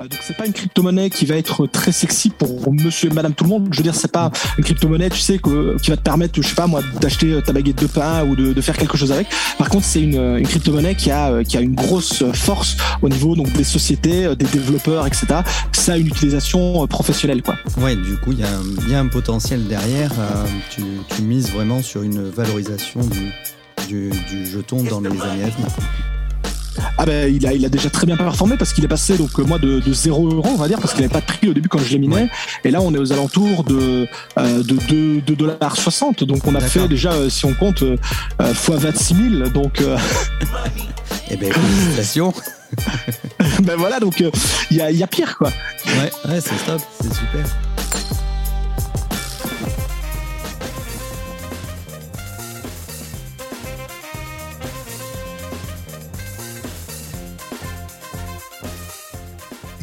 Euh, donc c'est pas une crypto-monnaie qui va être très sexy pour monsieur et madame tout le monde. Je veux dire, c'est pas une crypto-monnaie, tu sais, que, qui va te permettre, je sais pas moi, d'acheter ta baguette de pain ou de, faire quelque chose avec. Par contre, c'est une, une crypto-monnaie qui a, qui a une grosse force au niveau donc des sociétés, des développeurs, etc. Ça a une utilisation professionnelle, quoi. Ouais, du coup, il y, a y a un potentiel derrière. Euh, tu, tu, mises vraiment sur une valorisation du, du, jeton dans les années à. Ah ben il a, il a déjà très bien performé parce qu'il est passé donc moi de, de 0 euros on va dire parce qu'il n'avait pas de prix au début quand je l'ai miné et là on est aux alentours de euh, de 2 dollars 60 donc on a fait déjà euh, si on compte euh, fois 26 000 donc euh... eh ben félicitations. Ben voilà donc il y a, y, a, pire quoi. Ouais ouais c'est top c'est super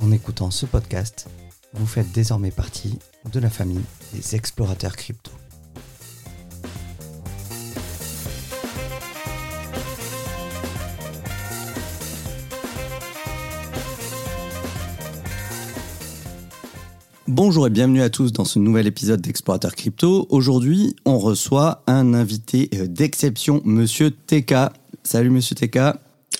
En écoutant ce podcast, vous faites désormais partie de la famille des explorateurs crypto. Bonjour et bienvenue à tous dans ce nouvel épisode d'Explorateur Crypto. Aujourd'hui, on reçoit un invité euh, d'exception, Monsieur TK. Salut Monsieur TK.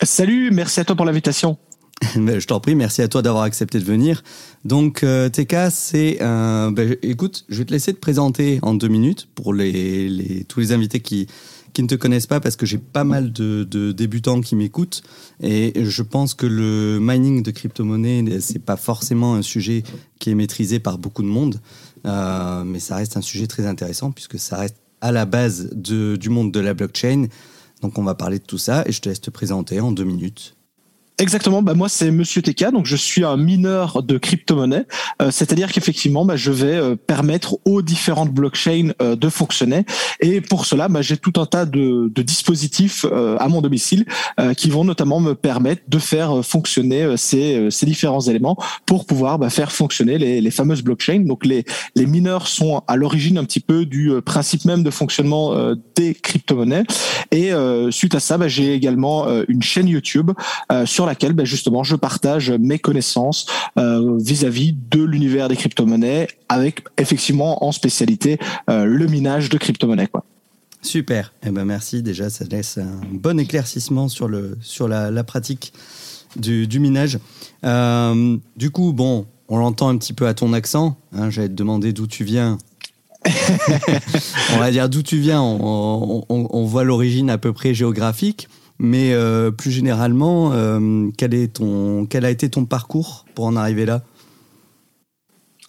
Salut, merci à toi pour l'invitation. je t'en prie, merci à toi d'avoir accepté de venir. Donc, euh, TK, c'est. Ben, écoute, je vais te laisser te présenter en deux minutes pour les, les tous les invités qui, qui ne te connaissent pas, parce que j'ai pas mal de, de débutants qui m'écoutent. Et je pense que le mining de crypto-monnaie, c'est pas forcément un sujet qui est maîtrisé par beaucoup de monde. Euh, mais ça reste un sujet très intéressant, puisque ça reste à la base de, du monde de la blockchain. Donc, on va parler de tout ça, et je te laisse te présenter en deux minutes. Exactement. Bah moi c'est Monsieur TK, donc je suis un mineur de crypto-monnaie. Euh, C'est-à-dire qu'effectivement, bah, je vais euh, permettre aux différentes blockchains euh, de fonctionner. Et pour cela, bah, j'ai tout un tas de, de dispositifs euh, à mon domicile euh, qui vont notamment me permettre de faire fonctionner ces, ces différents éléments pour pouvoir bah, faire fonctionner les, les, fameuses blockchains. Donc les, les mineurs sont à l'origine un petit peu du principe même de fonctionnement des crypto-monnaies. Et suite à ça, bah, j'ai également une chaîne YouTube sur laquelle ben, justement je partage mes connaissances euh, vis-à-vis de l'univers des crypto-monnaies avec effectivement en spécialité euh, le minage de crypto-monnaies. Super, eh ben merci déjà, ça laisse un bon éclaircissement sur, le, sur la, la pratique du, du minage. Euh, du coup, bon, on l'entend un petit peu à ton accent, hein, j'allais te demander d'où tu viens. on va dire d'où tu viens, on, on, on voit l'origine à peu près géographique. Mais euh, plus généralement, euh, quel, est ton, quel a été ton parcours pour en arriver là?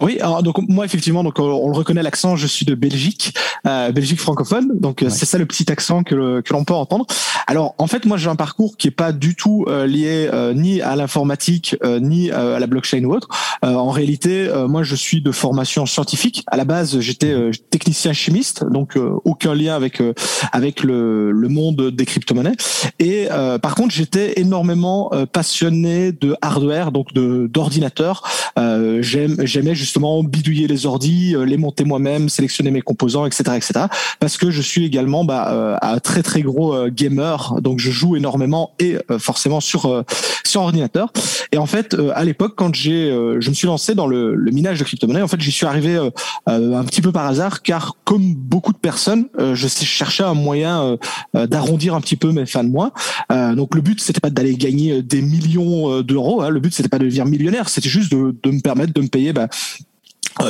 Oui, alors donc moi effectivement, donc on le reconnaît l'accent, je suis de Belgique, euh, Belgique francophone, donc ouais. c'est ça le petit accent que, que l'on peut entendre. Alors en fait, moi j'ai un parcours qui est pas du tout euh, lié euh, ni à l'informatique euh, ni euh, à la blockchain ou autre. Euh, en réalité, moi je suis de formation scientifique. À la base, j'étais technicien chimiste, donc aucun lien avec avec le, le monde des crypto-monnaies. Et par contre, j'étais énormément passionné de hardware, donc de d'ordinateur. J'aime j'aimais justement bidouiller les ordis, les monter moi-même, sélectionner mes composants, etc., etc. Parce que je suis également bah, un très très gros gamer, donc je joue énormément et forcément sur sur ordinateur. Et en fait, à l'époque, quand j'ai je me suis lancé dans le, le minage de crypto-monnaies. En fait, j'y suis arrivé euh, un petit peu par hasard, car comme beaucoup de personnes, euh, je cherchais un moyen euh, d'arrondir un petit peu mes fins de mois. donc le but, c'était pas d'aller gagner des millions d'euros. Hein. Le but, c'était pas de devenir millionnaire. C'était juste de, de, me permettre de me payer bah, euh,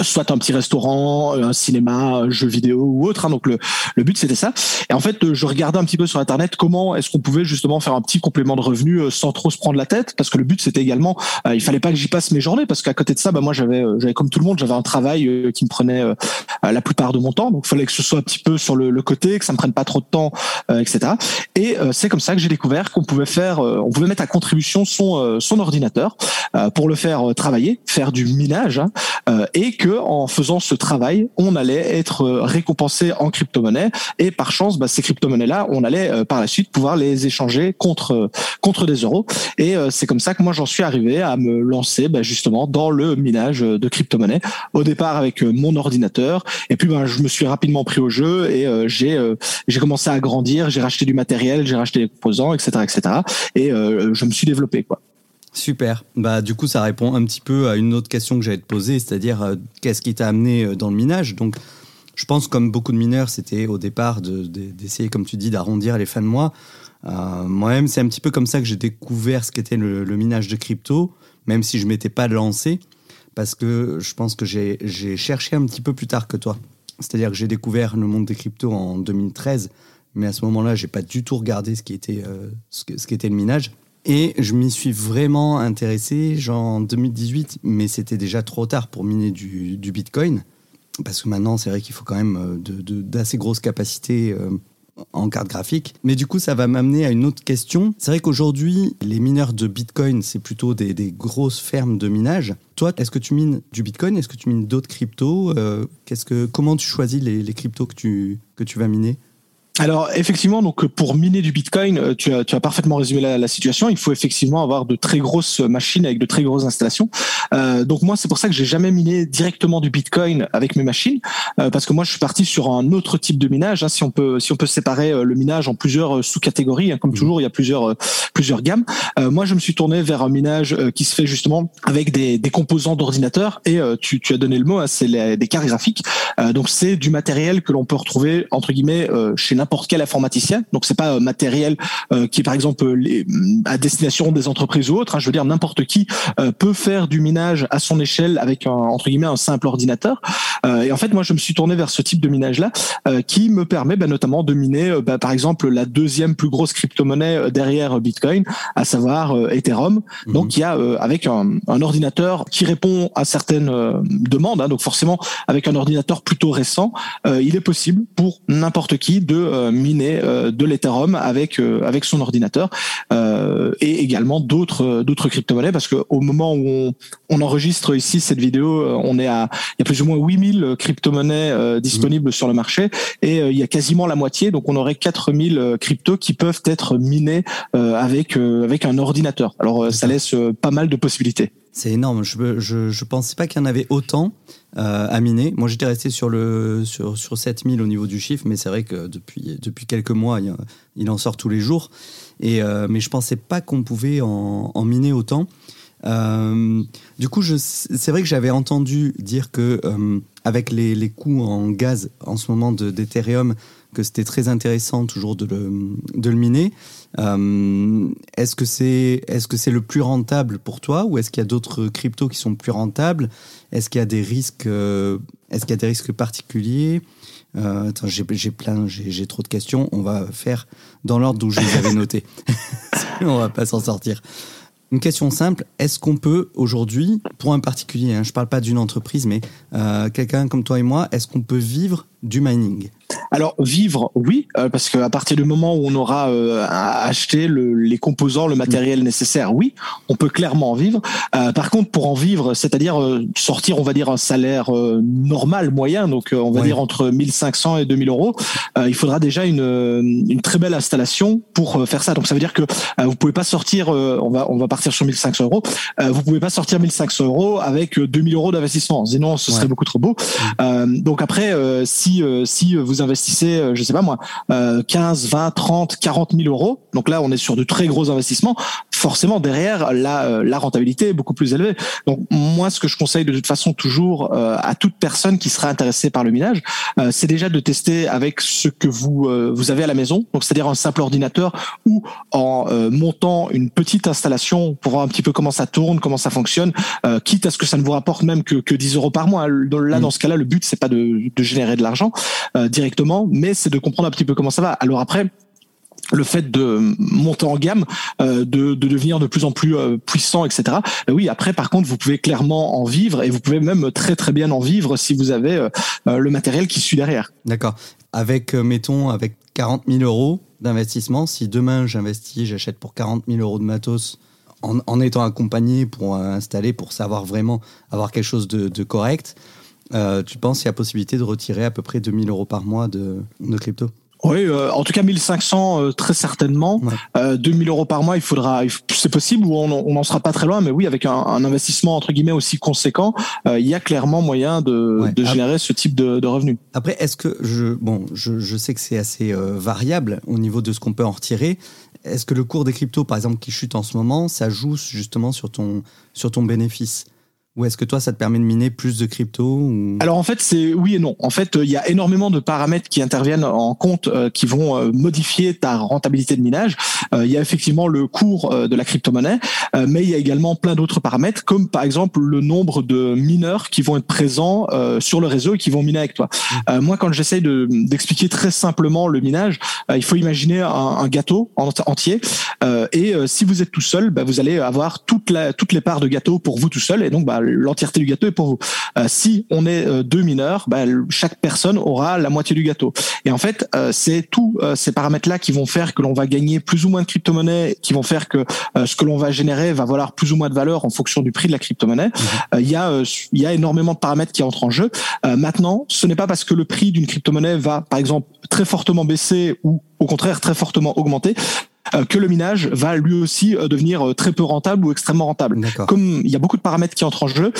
soit un petit restaurant, un cinéma, un jeu vidéo ou autre. Hein. donc le, le but c'était ça. Et en fait, je regardais un petit peu sur internet comment est-ce qu'on pouvait justement faire un petit complément de revenus euh, sans trop se prendre la tête, parce que le but c'était également, euh, il fallait pas que j'y passe mes journées, parce qu'à côté de ça, bah moi j'avais, j'avais comme tout le monde, j'avais un travail qui me prenait la plupart de mon temps, donc il fallait que ce soit un petit peu sur le, le côté, que ça me prenne pas trop de temps, etc. Et c'est comme ça que j'ai découvert qu'on pouvait faire, on pouvait mettre à contribution son son ordinateur pour le faire travailler, faire du minage, hein, et que en faisant ce travail, on allait être euh, récompensé en crypto-monnaie et par chance, bah, ces crypto-monnaies-là, on allait euh, par la suite pouvoir les échanger contre euh, contre des euros. Et c'est comme ça que moi j'en suis arrivé à me lancer bah, justement dans le minage de crypto-monnaies. Au départ avec mon ordinateur et puis ben je me suis rapidement pris au jeu et j'ai j'ai commencé à grandir, j'ai racheté du matériel, j'ai racheté des composants, etc., etc. Et je me suis développé quoi. Super. Bah, du coup, ça répond un petit peu à une autre question que j'allais te poser, c'est-à-dire euh, qu'est-ce qui t'a amené euh, dans le minage? Donc, je pense, comme beaucoup de mineurs, c'était au départ d'essayer, comme tu dis, d'arrondir les fins de mois. Euh, moi-même, c'est un petit peu comme ça que j'ai découvert ce qu'était le, minage de crypto, même si je ne m'étais pas lancé, parce que je pense que j'ai cherché un petit peu plus tard que toi. C'est-à-dire que j'ai découvert le monde des cryptos en 2013, mais à ce moment-là, j'ai pas du tout regardé ce qui était, ce, le minage. Et je m'y suis vraiment intéressé, genre en 2018, mais c'était déjà trop tard pour miner du, Bitcoin. Parce que maintenant, c'est vrai qu'il faut quand même euh, d'assez grosses capacités euh, en carte graphique. Mais du coup, ça va m'amener à une autre question. C'est vrai qu'aujourd'hui, les mineurs de Bitcoin, c'est plutôt des, grosses fermes de minage. Toi, est-ce que tu mines du Bitcoin? Est-ce que tu mines d'autres cryptos? Euh, Comment tu choisis les, les cryptos que tu, que tu vas miner? Alors effectivement, donc pour miner du Bitcoin, euh, tu as, tu as parfaitement résumé la, la, situation. Il faut effectivement avoir de très grosses machines avec de très grosses installations. Euh, donc moi, c'est pour ça que j'ai jamais miné directement du Bitcoin avec mes machines, euh, parce que moi, je suis parti sur un autre type de minage. Hein, si on peut, si on peut séparer euh, le minage en plusieurs sous-catégories, hein, comme mmh. toujours, il y a plusieurs plusieurs gammes. moi, je me suis tourné vers un minage qui se fait justement avec des, des composants d'ordinateur. Et tu, tu as donné le mot, hein, c'est des cartes graphiques. donc c'est du matériel que l'on peut retrouver entre guillemets chez n'importe n'importe quel informaticien. Donc c'est pas euh, matériel euh, qui est par exemple les, à destination des entreprises ou autres. Hein. Je veux dire n'importe qui euh, peut faire du minage à son échelle avec un, entre guillemets un simple ordinateur. et en fait moi je me suis tourné vers ce type de minage là qui me permet bah, notamment de miner bah, par exemple la deuxième plus grosse crypto-monnaie derrière Bitcoin, à savoir Ethereum. Mhm. Donc il y a avec un, un, ordinateur qui répond à certaines demandes. Hein. donc forcément avec un ordinateur plutôt récent, il est possible pour n'importe qui de euh, miner euh, de l'Ethereum avec euh, avec son ordinateur et également d'autres d'autres crypto-monnaies parce que au moment où on, on, enregistre ici cette vidéo, on est à il y a plus ou moins 8000 crypto-monnaies disponibles sur le marché et il y a quasiment la moitié donc on aurait 4000 cryptos qui peuvent être minés avec avec un ordinateur. Alors ça laisse pas mal de possibilités. C'est énorme. Je ne je, pensais pas qu'il y en avait autant euh, à miner. Moi, j'étais resté sur, le, sur, sur 7000 au niveau du chiffre, mais c'est vrai que depuis, depuis quelques mois, il, en sort tous les jours. Et, euh, mais je pensais pas qu'on pouvait en, miner autant. Euh, du coup, c'est vrai que j'avais entendu dire que avec les, les, coûts en gaz en ce moment d'Ethereum, que c'était très intéressant toujours de le, de le miner. Euh, est-ce que c'est est -ce que c'est le plus rentable pour toi ou est-ce qu'il y a d'autres cryptos qui sont plus rentables? Est-ce qu'il y a des risques euh, Est-ce qu'il y a des risques particuliers? Euh, j'ai plein, j'ai trop de questions. On va faire dans l'ordre d'où je les avais notés. on va pas s'en sortir. Une question simple, est-ce qu'on peut aujourd'hui, pour un particulier, hein, je ne parle pas d'une entreprise, mais quelqu'un comme toi et moi, est-ce qu'on peut vivre du mining? Alors vivre, oui, euh, parce qu'à partir du moment où on aura euh, acheté le, les composants, le matériel nécessaire, oui, on peut clairement en vivre. Euh, par contre, pour en vivre, c'est-à-dire euh, sortir, on va dire un salaire normal, moyen, donc on va dire entre 1500 et 2000 euros, il faudra déjà une, une très belle installation pour faire ça. Donc ça veut dire que vous pouvez pas sortir, on va on va partir sur 1500 euros, vous pouvez pas sortir 1500 euros avec 2000 euros d'investissement, sinon ce serait beaucoup trop beau. donc après, si si vous investissez, euh, je sais pas moi, 15, 20, 30, 40 000 euros, donc là on est sur de très gros investissements, forcément derrière la, la rentabilité est beaucoup plus élevée. Donc moi, ce que je conseille de toute façon toujours à toute personne qui serait intéressée par le minage, c'est déjà de tester avec ce que vous vous avez à la maison, donc c'est-à-dire un simple ordinateur ou en montant une petite installation pour voir un petit peu comment ça tourne, comment ça fonctionne, quitte à ce que ça ne vous rapporte même que, que 10 euros par mois. Là, dans ce cas-là, le but c'est pas de, de générer de l'argent directement, mais c'est de comprendre un petit peu comment ça va. Alors après, le fait de monter en gamme, euh, de, de, devenir de plus en plus euh, puissant, etc. Ben oui, après, par contre, vous pouvez clairement en vivre et vous pouvez même très très bien en vivre si vous avez euh, le matériel qui suit derrière. D'accord. Avec, mettons, avec 40 000 euros d'investissement, si demain j'investis, j'achète pour 40 000 euros de matos en, étant accompagné pour installer, pour savoir vraiment avoir quelque chose de correct, tu penses qu'il y a possibilité de retirer à peu près 2000 euros par mois de, de crypto? Oui, euh, en tout cas 1500 euh, très certainement. Euh, 2000 euros par mois, il faudra, c'est possible ou on n'en sera pas très loin, mais oui, avec un, un investissement entre guillemets aussi conséquent, euh, il y a clairement moyen de, de générer ce type de, de revenus. Après, est-ce que je, bon, je, je sais que c'est assez variable au niveau de ce qu'on peut en retirer. Est-ce que le cours des cryptos, par exemple, qui chute en ce moment, ça joue justement sur ton sur ton bénéfice? Ou est-ce que toi, ça te permet de miner plus de crypto Alors en fait, c'est oui et non. En fait, il y a énormément de paramètres qui interviennent en compte, euh, qui vont euh, modifier ta rentabilité de minage. Euh, il y a effectivement le cours de la crypto-monnaie, mais il y a également plein d'autres paramètres, comme par exemple le nombre de mineurs qui vont être présents sur le réseau et qui vont miner avec toi. Mmh. moi, quand j'essaye de, d'expliquer très simplement le minage, il faut imaginer un, un gâteau entier, et si vous êtes tout seul, bah, vous allez avoir toute la, toutes les parts de gâteau pour vous tout seul, et donc bah, l'entièreté du gâteau est pour vous. Euh, si on est euh, deux mineurs, bah, chaque personne aura la moitié du gâteau. Et en fait, euh, c'est tous ces paramètres-là qui vont faire que l'on va gagner plus ou moins de crypto-monnaie, qui vont faire que ce que l'on va générer va valoir plus ou moins de valeur en fonction du prix de la crypto-monnaie. Mhm. Il y a il y a énormément de paramètres qui entrent en jeu. maintenant, ce n'est pas parce que le prix d'une crypto-monnaie va, par exemple, très fortement baisser ou au contraire très fortement augmenter que le minage va lui aussi euh, devenir euh, très peu rentable ou extrêmement rentable. Comme il y a beaucoup de paramètres qui entrent en jeu,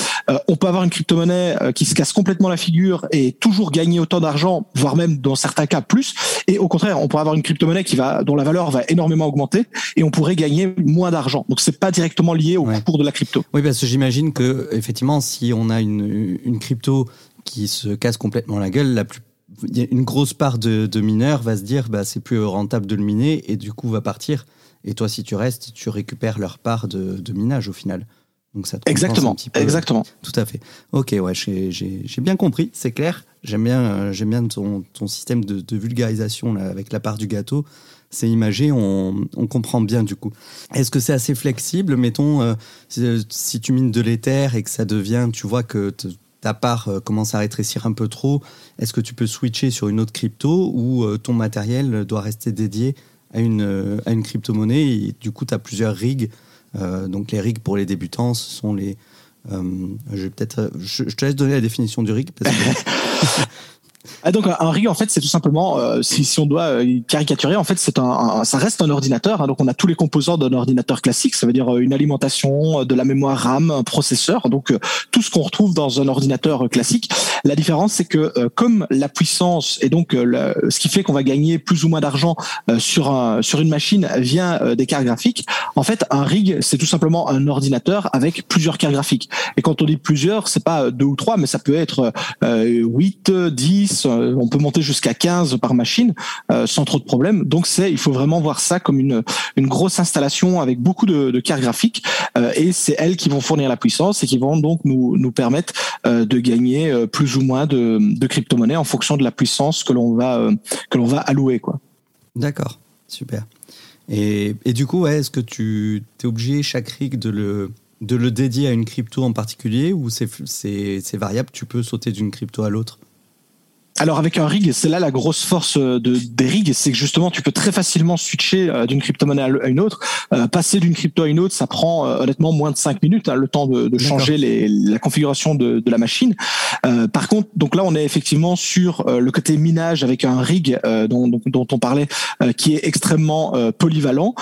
on peut avoir une crypto-monnaie qui se casse complètement la figure et toujours gagner autant d'argent, voire même dans certains cas plus. Et au contraire, on pourrait avoir une crypto-monnaie qui va, dont la valeur va énormément augmenter et on pourrait gagner moins d'argent. Donc c'est pas directement lié au cours de la crypto. Oui, parce que j'imagine que effectivement, si on a une, une crypto qui se casse complètement la gueule, la plus une grosse part de, mineurs va se dire bah, c'est plus rentable de le miner et du coup va partir. Et toi, si tu restes, tu récupères leur part de, minage au final. Donc ça exactement, un petit peu. exactement. Tout à fait. Ok, ouais, j'ai bien compris, c'est clair. J'aime bien, euh, j'aime bien ton, ton, système de, vulgarisation là, avec la part du gâteau. C'est imagé, on, on, comprend bien du coup. Est-ce que c'est assez flexible? Mettons, euh, si, si, tu mines de l'éther et que ça devient, tu vois que ta part euh, commence à rétrécir un peu trop, est-ce que tu peux switcher sur une autre crypto ou euh, ton matériel doit rester dédié à une, euh, à crypto-monnaie et du coup tu as plusieurs rigs donc les rigs pour les débutants, ce sont les... je, vais peut-être, je, te laisse donner la définition du rig. Parce que... Ah, donc un rig en fait c'est tout simplement euh, si, si on doit euh, caricaturer en fait c'est un, ça reste un ordinateur hein, donc on a tous les composants d'un ordinateur classique. Ça veut dire euh, une alimentation de la mémoire RAM un processeur. Donc tout ce qu'on retrouve dans un ordinateur classique. La différence c'est que comme la puissance et donc ce qui fait qu'on va gagner plus ou moins d'argent sur un sur une machine vient des cartes graphiques en fait un rig c'est tout simplement un ordinateur avec plusieurs cartes graphiques. Et quand on dit plusieurs c'est pas deux ou trois mais ça peut être 8 10 euh, on peut monter jusqu'à 15 par machine euh, sans trop de problèmes. Donc c'est, il faut vraiment voir ça comme une, une grosse installation avec beaucoup de, cartes graphiques euh, et c'est elles qui vont fournir la puissance et qui vont donc nous, nous permettre de gagner plus ou moins de, de crypto-monnaies en fonction de la puissance que l'on va, que l'on va allouer. Quoi. D'accord, super. Et, et, du coup, est-ce que tu es obligé chaque rig de le, de le dédier à une crypto en particulier ou c'est variable, tu peux sauter d'une crypto à l'autre? Alors avec un rig, c'est là la grosse force euh, de, des rigs, c'est que justement tu peux très facilement switcher euh, d'une crypto-monnaie à une autre. Euh, passer d'une crypto à une autre, ça prend honnêtement moins de 5 minutes, hein, le temps de, de changer les, la configuration de, de la machine. par contre, donc là on est effectivement sur le côté minage avec un rig dont, dont, on parlait, qui est extrêmement polyvalent.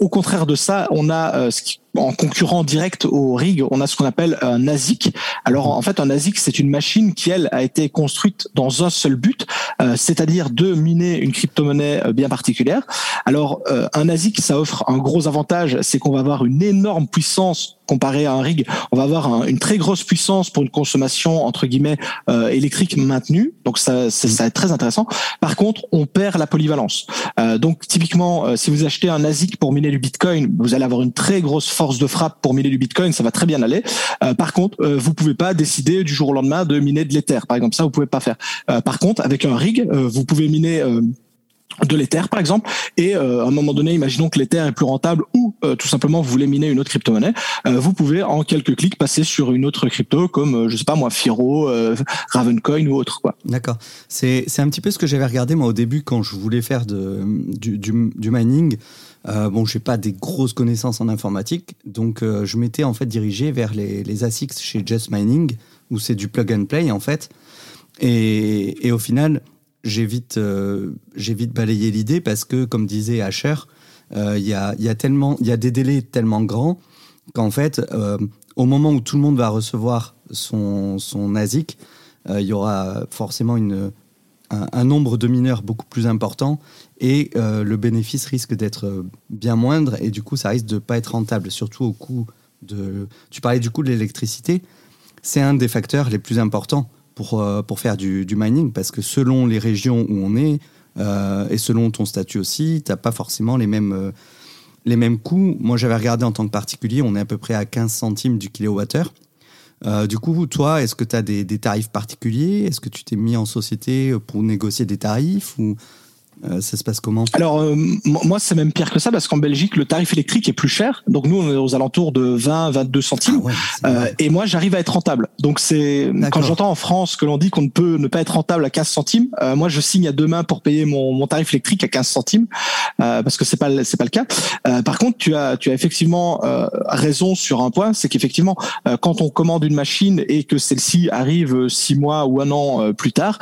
au contraire de ça, on a ce qui en concurrent direct au rig, on a ce qu'on appelle un ASIC. Alors en fait, un ASIC, c'est une machine qui elle a été construite dans un seul but, euh, c'est-à-dire de miner une crypto-monnaie euh, bien particulière. Alors euh, un ASIC, ça offre un gros avantage, c'est qu'on va avoir une énorme puissance comparé à un rig, on va avoir une très grosse puissance pour une consommation entre guillemets euh, électrique maintenue. Donc ça, ça, ça va être très intéressant. Par contre, on perd la polyvalence. Euh, donc typiquement, euh, si vous achetez un ASIC pour miner du Bitcoin, vous allez avoir une très grosse force de frappe pour miner du Bitcoin, ça va très bien aller. Euh, par contre, euh, vous pouvez pas décider du jour au lendemain de miner de l'Ether, par exemple. Ça, vous pouvez pas faire. par contre, avec un rig, vous pouvez miner de l'Ether par exemple et euh, à un moment donné imaginons que l'Ether est plus rentable ou euh, tout simplement vous voulez miner une autre crypto-monnaie euh, vous pouvez en quelques clics passer sur une autre crypto comme je sais pas moi Firo Ravencoin ou autre d'accord. C'est un petit peu ce que j'avais regardé moi au début quand je voulais faire de du, du, mining. Euh, bon, j'ai pas des grosses connaissances en informatique, donc je m'étais en fait dirigé vers les, les ASICs chez Just Mining, où c'est du plug and play en fait. Et, et au final, j'ai vite, euh, j'ai vite balayé l'idée parce que, comme disait Asher, euh, il y, a, y, a tellement, y a des délais tellement grands qu'en fait, euh, au moment où tout le monde va recevoir son, son ASIC, il y aura forcément une, un, nombre de mineurs beaucoup plus important et le bénéfice risque d'être bien moindre et du coup, ça risque de ne pas être rentable, surtout au coût de... Tu parlais du coût de l'électricité, c'est un des facteurs les plus importants pour, euh, pour faire du, mining, parce que selon les régions où on est, euh, et selon ton statut aussi, tu n'as pas forcément les mêmes, euh, les mêmes coûts. Moi, j'avais regardé en tant que particulier, on est à peu près à 15 centimes du kilowattheure. Euh, du coup, toi, est-ce que tu as des, des, tarifs particuliers? Est-ce que tu t'es mis en société pour négocier des tarifs ou euh, ça se passe comment? Alors euh, moi c'est même pire que ça parce qu'en Belgique le tarif électrique est plus cher. Donc nous on est aux alentours de 20 22 centimes ah ouais, euh, et moi j'arrive à être rentable. Donc c'est quand j'entends en France que l'on dit qu'on ne peut ne pas être rentable à 15 centimes, euh, moi je signe à deux mains pour payer mon, mon tarif électrique à 15 centimes euh, parce que c'est pas c'est pas le cas. par contre tu as tu as effectivement raison sur un point, c'est qu'effectivement quand on commande une machine et que celle-ci arrive six mois ou un an plus tard,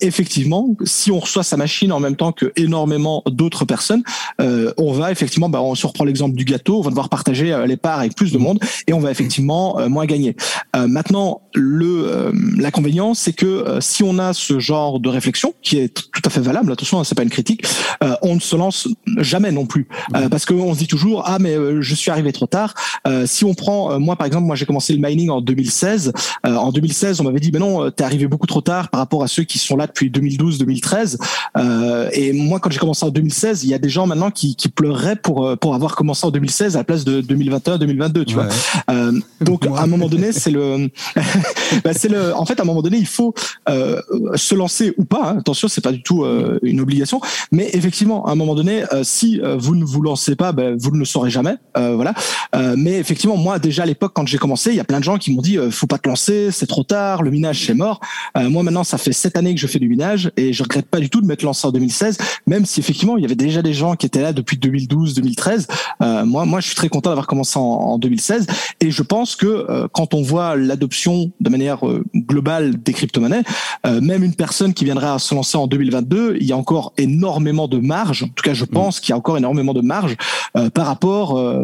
effectivement si on reçoit sa machine en même temps que énormément d'autres personnes, euh, on va effectivement, bah, on se reprend l'exemple du gâteau, on va devoir partager euh, les parts avec plus de monde et on va effectivement euh, moins gagner. Euh, maintenant, le l'inconvénient, c'est que si on a ce genre de réflexion qui est tout à fait valable, attention, hein, c'est pas une critique, on ne se lance jamais non plus parce qu'on se dit toujours ah mais je suis arrivé trop tard. si on prend moi par exemple, moi j'ai commencé le mining en 2016. en 2016, on m'avait dit mais non, t'es arrivé beaucoup trop tard par rapport à ceux qui sont là depuis 2012-2013 et et moi, quand j'ai commencé en 2016, il y a des gens maintenant qui, qui pleureraient pour euh, pour avoir commencé en 2016 à la place de 2021, 2022. Tu ouais. vois. Euh, donc à un moment donné, c'est le, bah, c'est le. En fait, à un moment donné, il faut euh, se lancer ou pas. Hein. Attention, c'est pas du tout euh, une obligation, mais effectivement, à un moment donné, si vous ne vous lancez pas, ben, vous ne le saurez jamais. voilà. mais effectivement, moi, déjà à l'époque, quand j'ai commencé, il y a plein de gens qui m'ont dit, faut pas te lancer, c'est trop tard, le minage c'est mort. moi, maintenant, ça fait sept années que je fais du minage et je regrette pas du tout de m'être lancé en 2016 même si effectivement il y avait déjà des gens qui étaient là depuis 2012, 2013. Euh, moi, moi, je suis très content d'avoir commencé en, en, 2016 et je pense que euh, quand on voit l'adoption de manière euh, globale des crypto-monnaies, euh, même une personne qui viendrait à se lancer en 2022, il y a encore énormément de marge. En tout cas, je pense qu'il y a encore énormément de marge euh, par rapport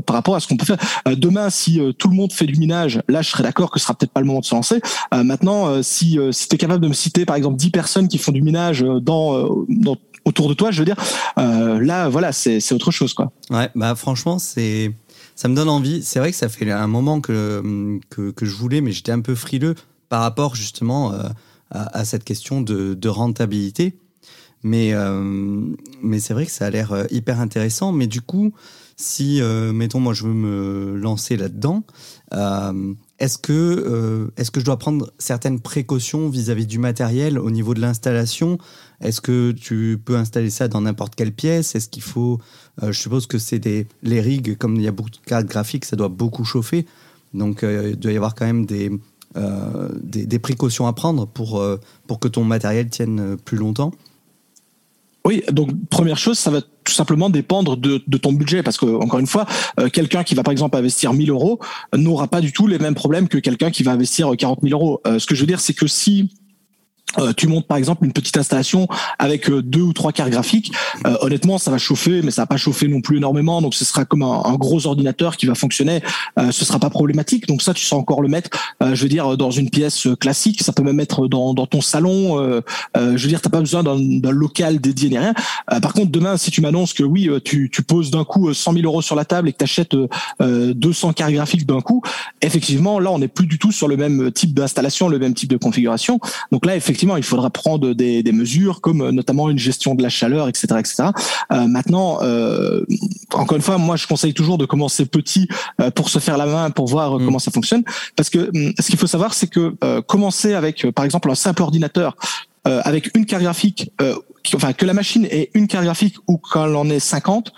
par rapport à ce qu'on peut faire. demain, si tout le monde fait du minage, là, je serais d'accord que ce sera peut-être pas le moment de se lancer. maintenant, si si tu es capable de me citer par exemple 10 personnes qui font du minage dans dans autour de toi, je veux dire, euh, là, voilà, c'est autre chose, quoi. Ouais, bah franchement, c'est ça me donne envie. C'est vrai que ça fait un moment que, que, je voulais, mais j'étais un peu frileux par rapport justement euh, à, cette question de, rentabilité. Mais, euh, mais c'est vrai que ça a l'air hyper intéressant. Mais du coup, si, mettons, moi, je veux me lancer là-dedans, est-ce que, est que je dois prendre certaines précautions vis-à-vis -vis du matériel au niveau de l'installation? Est-ce que tu peux installer ça dans n'importe quelle pièce? Est-ce qu'il faut... Euh, je suppose que c'est des les rigs, comme il y a beaucoup de cartes graphiques, ça doit beaucoup chauffer. Donc, il doit y avoir quand même des, des, des, précautions à prendre pour, pour que ton matériel tienne plus longtemps. Oui, donc première chose, ça va tout simplement dépendre de, de ton budget, parce que encore une fois, euh, quelqu'un qui va par exemple investir 1000 euros n'aura pas du tout les mêmes problèmes que quelqu'un qui va investir 40 000 euros. Euh, ce que je veux dire, c'est que si euh, tu montes par exemple une petite installation avec euh, deux ou trois cartes graphiques. Euh, honnêtement, ça va chauffer, mais ça va pas chauffer non plus énormément. Donc ce sera comme un, gros ordinateur qui va fonctionner. ce sera pas problématique. Donc ça, tu sais encore le mettre. je veux dire dans une pièce classique. Ça peut même être dans, dans ton salon. je veux dire, t'as pas besoin d'un local dédié ni rien. par contre, demain, si tu m'annonces que oui, tu, tu poses d'un coup 100 000 euros sur la table et que tu achètes 200 cartes graphiques d'un coup, effectivement, là, on n'est plus du tout sur le même type d'installation, le même type de configuration. Donc là, effectivement il faudra prendre des, mesures comme euh, notamment une gestion de la chaleur, etc., etc. Euh, maintenant, euh, encore une fois, moi, je conseille toujours de commencer petit pour se faire la main, pour voir mm. comment ça fonctionne, parce que hum, ce qu'il faut savoir, c'est que commencer avec, par exemple, un simple ordinateur avec une carte graphique, enfin que la machine ait une carte graphique ou qu'elle en ait 50,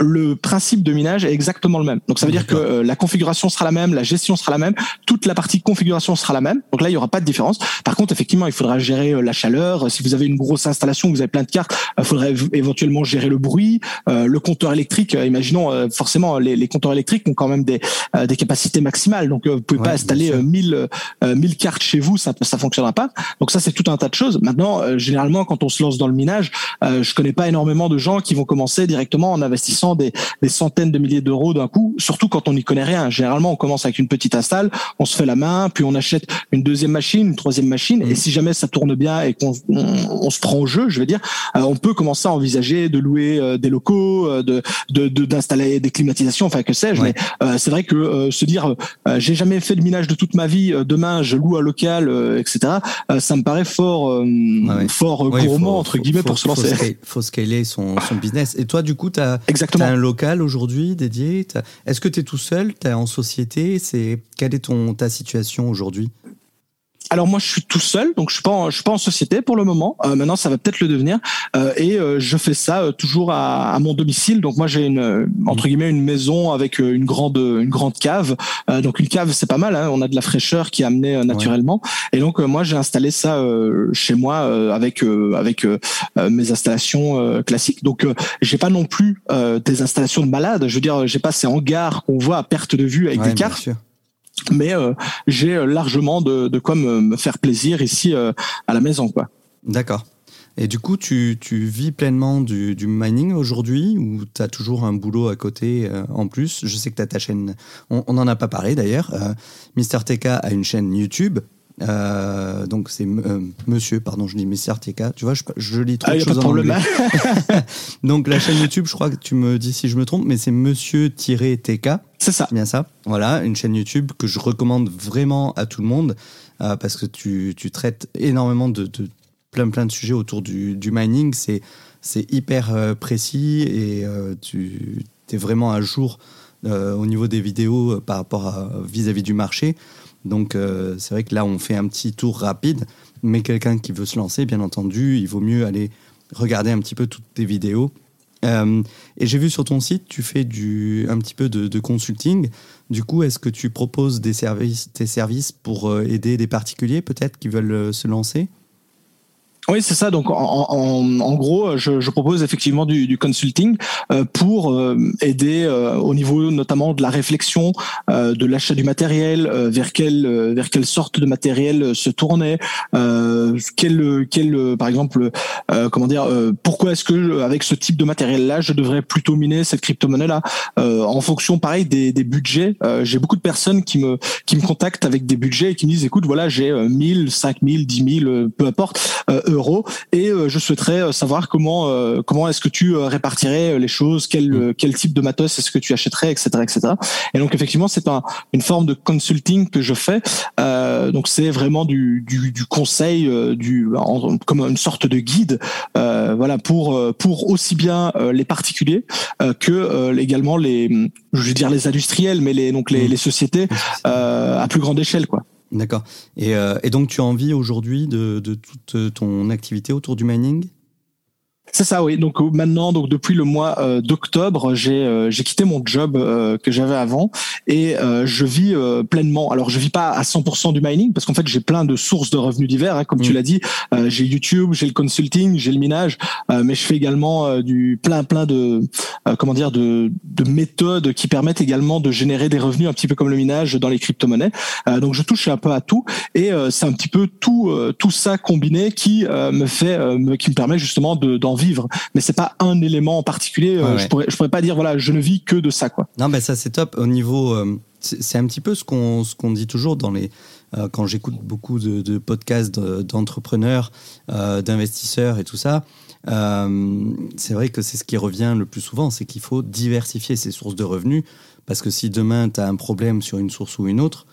le principe de minage est exactement le même. Donc ça veut dire que euh, la configuration sera la même, la gestion sera la même, toute la partie configuration sera la même. Donc là, il y aura pas de différence. Par contre, effectivement, il faudra gérer euh, la chaleur. Si vous avez une grosse installation, vous avez plein de cartes, il faudrait éventuellement gérer le bruit, euh, le compteur électrique. imaginons forcément les, les, compteurs électriques ont quand même des, des capacités maximales. Donc vous pouvez pas installer 1000 1000 cartes chez vous, ça ça fonctionnera pas. Donc ça c'est tout un tas de choses. Maintenant, généralement quand on se lance dans le minage, je connais pas énormément de gens qui vont commencer directement en investissant des, centaines de milliers d'euros d'un coup, surtout quand on n'y connaît rien. Généralement, on commence avec une petite install, on se fait la main, puis on achète une deuxième machine, une troisième machine, et mm. si jamais ça tourne bien et qu'on on, se prend au jeu, je veux dire, euh, on peut commencer à envisager de louer euh, des locaux, euh, de d'installer des climatisations, enfin que sais-je. Mais c'est vrai que se dire, j'ai jamais fait de minage de toute ma vie, demain je loue un local, etc. ça me paraît fort, fort gourmand entre guillemets pour se lancer. Faut, scaler son, son business. Et toi, du coup, tu as, un local aujourd'hui dédié Est-ce que tu es tout seul Tu es en société C'est Quelle est ton, ta situation aujourd'hui? Alors moi je suis tout seul, donc je suis pas je suis pas en société pour le moment. Euh, maintenant ça va peut-être le devenir. Euh, et euh, je fais ça toujours à, mon domicile. Donc moi j'ai une entre guillemets une maison avec une grande une grande cave. donc une cave c'est pas mal. Hein. on a de la fraîcheur qui est amenée naturellement. Et donc moi j'ai installé ça chez moi avec avec mes installations classiques. Donc j'ai pas non plus des installations de malade. Je veux dire j'ai pas ces hangars qu'on voit à perte de vue avec des cartes mais euh, j'ai euh, largement de, quoi me, faire plaisir ici euh, à la maison quoi. D'accord. Et du coup, tu, vis pleinement du, du mining aujourd'hui ou tu as toujours un boulot à côté en plus? Je sais que tu as ta chaîne, on n'en a pas parlé d'ailleurs. Mister TK a une chaîne YouTube euh, donc c'est euh, monsieur, pardon, je dis Messier TK. Tu vois, je, je lis trop ah, de choses en anglais. donc la chaîne YouTube, je crois que tu me dis si je me trompe, mais c'est Monsieur-TK. C'est ça. bien ça. Voilà, une chaîne YouTube que je recommande vraiment à tout le monde euh, parce que tu, tu, traites énormément de, de, plein plein de sujets autour du, du mining. C'est c'est hyper précis et tu es vraiment à jour au niveau des vidéos par rapport vis-à-vis -vis du marché. Donc euh, c'est vrai que là, on fait un petit tour rapide, mais quelqu'un qui veut se lancer, bien entendu, il vaut mieux aller regarder un petit peu toutes tes vidéos. Euh, et j'ai vu sur ton site, tu fais un petit peu de, consulting. Du coup, est-ce que tu proposes des services, tes services pour euh, aider des particuliers peut-être qui veulent se lancer? Oui, c'est ça. Donc, en, en, en gros, je, je, propose effectivement du, du consulting euh, pour euh, aider euh, au niveau notamment de la réflexion, de l'achat du matériel, vers quelle vers quelle sorte de matériel se tourner, quel quel par exemple, comment dire, pourquoi est-ce que avec ce type de matériel-là, je devrais plutôt miner cette crypto-monnaie-là, en fonction, pareil, des, des budgets. j'ai beaucoup de personnes qui me qui me contactent avec des budgets et qui me disent, écoute, voilà, j'ai 1000, 5000, 10 000, peu importe euros et euh, je souhaiterais euh, savoir comment euh, comment est-ce que tu répartirais les choses, quel mm. quel type de matos est-ce que tu achèterais, etc., etc. Et donc effectivement, c'est un, une forme de consulting que je fais. donc c'est vraiment du, du, du conseil, du comme une sorte de guide, voilà pour pour aussi bien les particuliers que également les je veux dire les industriels, mais les donc les, mm. les sociétés à plus grande échelle quoi. D'accord. Et, euh, et, donc, tu as envie aujourd'hui de, toute ton activité autour du mining? C'est ça, oui. Donc maintenant, donc depuis le mois euh, d'octobre, j'ai euh, j'ai quitté mon job euh, que j'avais avant et je vis pleinement. Alors je vis pas à 100% du mining parce qu'en fait j'ai plein de sources de revenus divers, hein, comme tu mm. l'as dit. j'ai YouTube, j'ai le consulting, j'ai le minage, mais je fais également du plein plein de comment dire de de méthodes qui permettent également de générer des revenus un petit peu comme le minage dans les crypto-monnaies. donc je touche un peu à tout et c'est un petit peu tout tout ça combiné qui me fait qui me permet justement de d'en vivre. Mais c'est pas un élément en particulier. Euh, je pourrais, je pourrais pas dire voilà, je ne vis que de ça quoi. Non, mais ça c'est top. Au niveau, euh, c'est un petit peu ce qu'on ce qu'on dit toujours dans les euh, quand j'écoute beaucoup de, podcasts d'entrepreneurs, d'investisseurs et tout ça. c'est vrai que c'est ce qui revient le plus souvent, c'est qu'il faut diversifier ses sources de revenus parce que si demain tu as un problème sur une source ou une autre,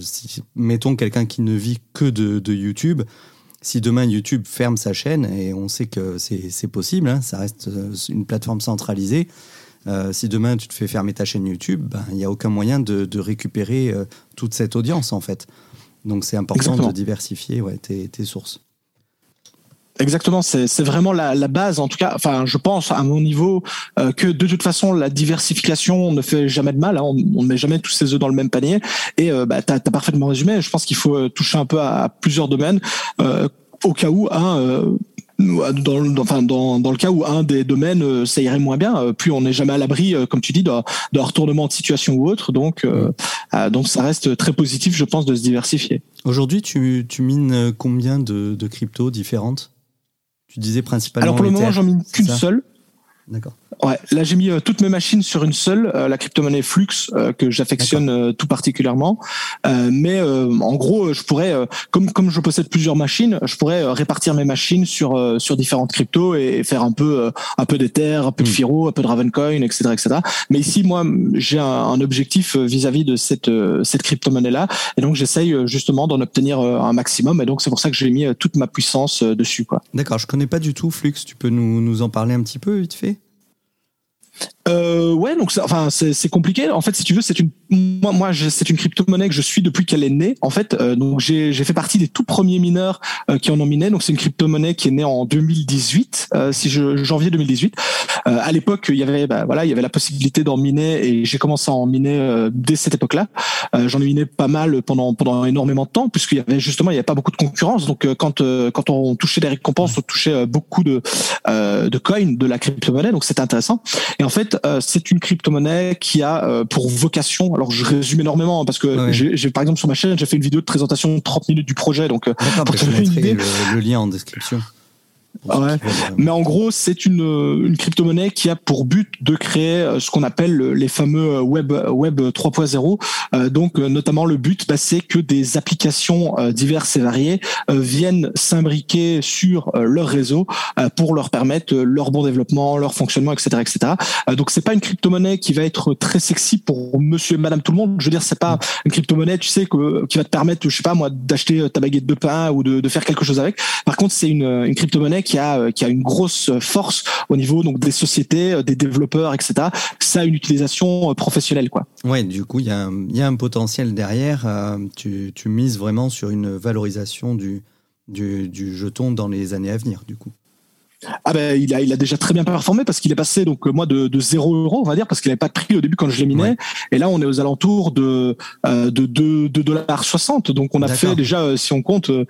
si, mettons quelqu'un qui ne vit que de, de YouTube, si demain YouTube ferme sa chaîne, et on sait que c'est possible, hein, ça reste euh, une plateforme centralisée, euh, si demain tu te fais fermer ta chaîne YouTube, ben, il n'y a aucun moyen de, récupérer euh, toute cette audience en fait. Donc c'est important de diversifier ouais, tes, tes sources. Exactement, c'est vraiment la, la, base, en tout cas, enfin, je pense à mon niveau euh, que de toute façon, la diversification ne fait jamais de mal. Hein, on ne met jamais tous ses œufs dans le même panier. Et euh, bah, tu as, parfaitement résumé. Je pense qu'il faut euh, toucher un peu à, plusieurs domaines au cas où un dans, enfin, dans, dans, le cas où un des domaines ça irait moins bien, plus on n'est jamais à l'abri, comme tu dis, d'un retournement de situation ou autre. Donc, donc ça reste très positif, je pense, de se diversifier. Aujourd'hui, tu, tu mines combien de, de cryptos différentes? Tu disais principalement. Alors pour le moment, j'en mine qu'une seule. D'accord. Ouais, là j'ai mis euh, toutes mes machines sur une seule, euh, la crypto-monnaie Flux euh, que j'affectionne tout particulièrement. mais en gros, je pourrais, comme comme je possède plusieurs machines, je pourrais répartir mes machines sur sur différentes cryptos et, faire un peu un peu d'Ether, un peu de hmm. Firo, un peu de Ravencoin, etc., etc. Mais ici, moi, j'ai un, objectif vis-à-vis de cette cette crypto-monnaie là, et donc j'essaye justement d'en obtenir un maximum. Et donc c'est pour ça que j'ai mis toute ma puissance dessus, quoi. D'accord, je connais pas du tout Flux. Tu peux nous nous en parler un petit peu vite fait? Euh, ouais, donc enfin c'est compliqué. En fait, si tu veux, c'est une moi, moi c'est une crypto-monnaie que je suis depuis qu'elle est née. En fait, euh, donc j'ai fait partie des tout premiers mineurs euh, qui en ont miné. Donc c'est une crypto-monnaie qui est née en 2018, euh, si je janvier 2018. à l'époque, il y avait bah, voilà, il y avait la possibilité d'en miner et j'ai commencé à en miner dès cette époque-là. J'en ai miné pas mal pendant pendant énormément de temps puisqu'il y avait justement il y avait pas beaucoup de concurrence. Donc quand quand on touchait des récompenses, on touchait beaucoup de de coins de la crypto-monnaie. Donc c'était intéressant. Et en fait, c'est une crypto-monnaie qui a pour vocation alors je résume énormément hein, parce que j'ai par exemple sur ma chaîne j'ai fait une vidéo de présentation de 30 minutes du projet donc euh, pour une idée, le, lien en description. Ouais. Mais en gros, c'est une, une crypto-monnaie qui a pour but de créer euh, ce qu'on appelle les fameux euh, web web 3.0. Euh, donc, notamment, le but, bah, c'est que des applications diverses et variées viennent s'imbriquer sur leur réseau pour leur permettre leur bon développement, leur fonctionnement, etc., etc. donc, c'est pas une crypto-monnaie qui va être très sexy pour Monsieur, et Madame, tout le monde. Je veux dire, c'est pas une crypto-monnaie, tu sais, que, qui va te permettre, je sais pas moi, d'acheter ta baguette de pain ou de, de faire quelque chose avec. Par contre, c'est une, une crypto-monnaie qui a euh, qui a une grosse force au niveau donc des sociétés, euh, des développeurs, etc. Ça a une utilisation euh, professionnelle, quoi. Ouais, du coup, il y, a un, potentiel derrière. tu, mises vraiment sur une valorisation du jeton dans les années à venir, du coup. Ah ben il a il a déjà très bien performé parce qu'il est passé donc moi de, de 0 euros on va dire parce qu'il n'avait pas de prix au début quand je l'ai miné. Et là on est aux alentours de euh, de 2 dollars 60 donc on a fait déjà euh, si on compte euh,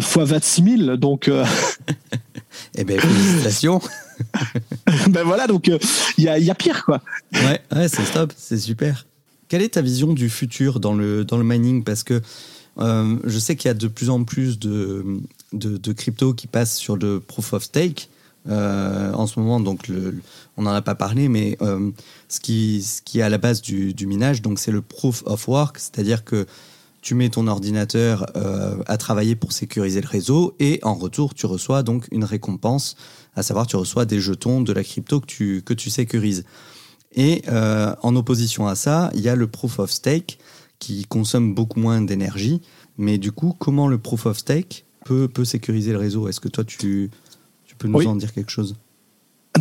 fois 26 000 donc eh ben félicitations. Ben voilà donc il y a y a pire quoi. Ouais ouais c'est top c'est super. Quelle est ta vision du futur dans le dans le mining? Parce que je sais qu'il y a de plus en plus de, de, crypto qui passent sur le proof of stake. Euh, en ce moment, donc on n'en a pas parlé, mais euh, ce, qui, ce qui est à la base du, du minage, donc c'est le proof of work, c'est-à-dire que tu mets ton ordinateur euh, à travailler pour sécuriser le réseau et en retour, tu reçois donc une récompense, à savoir tu reçois des jetons de la crypto que tu, que tu sécurises. Et en opposition à ça, il y a le proof of stake qui consomme beaucoup moins d'énergie. Mais du coup, comment le proof of stake peut, sécuriser le réseau. Est-ce que toi, tu, tu peux nous en dire quelque chose?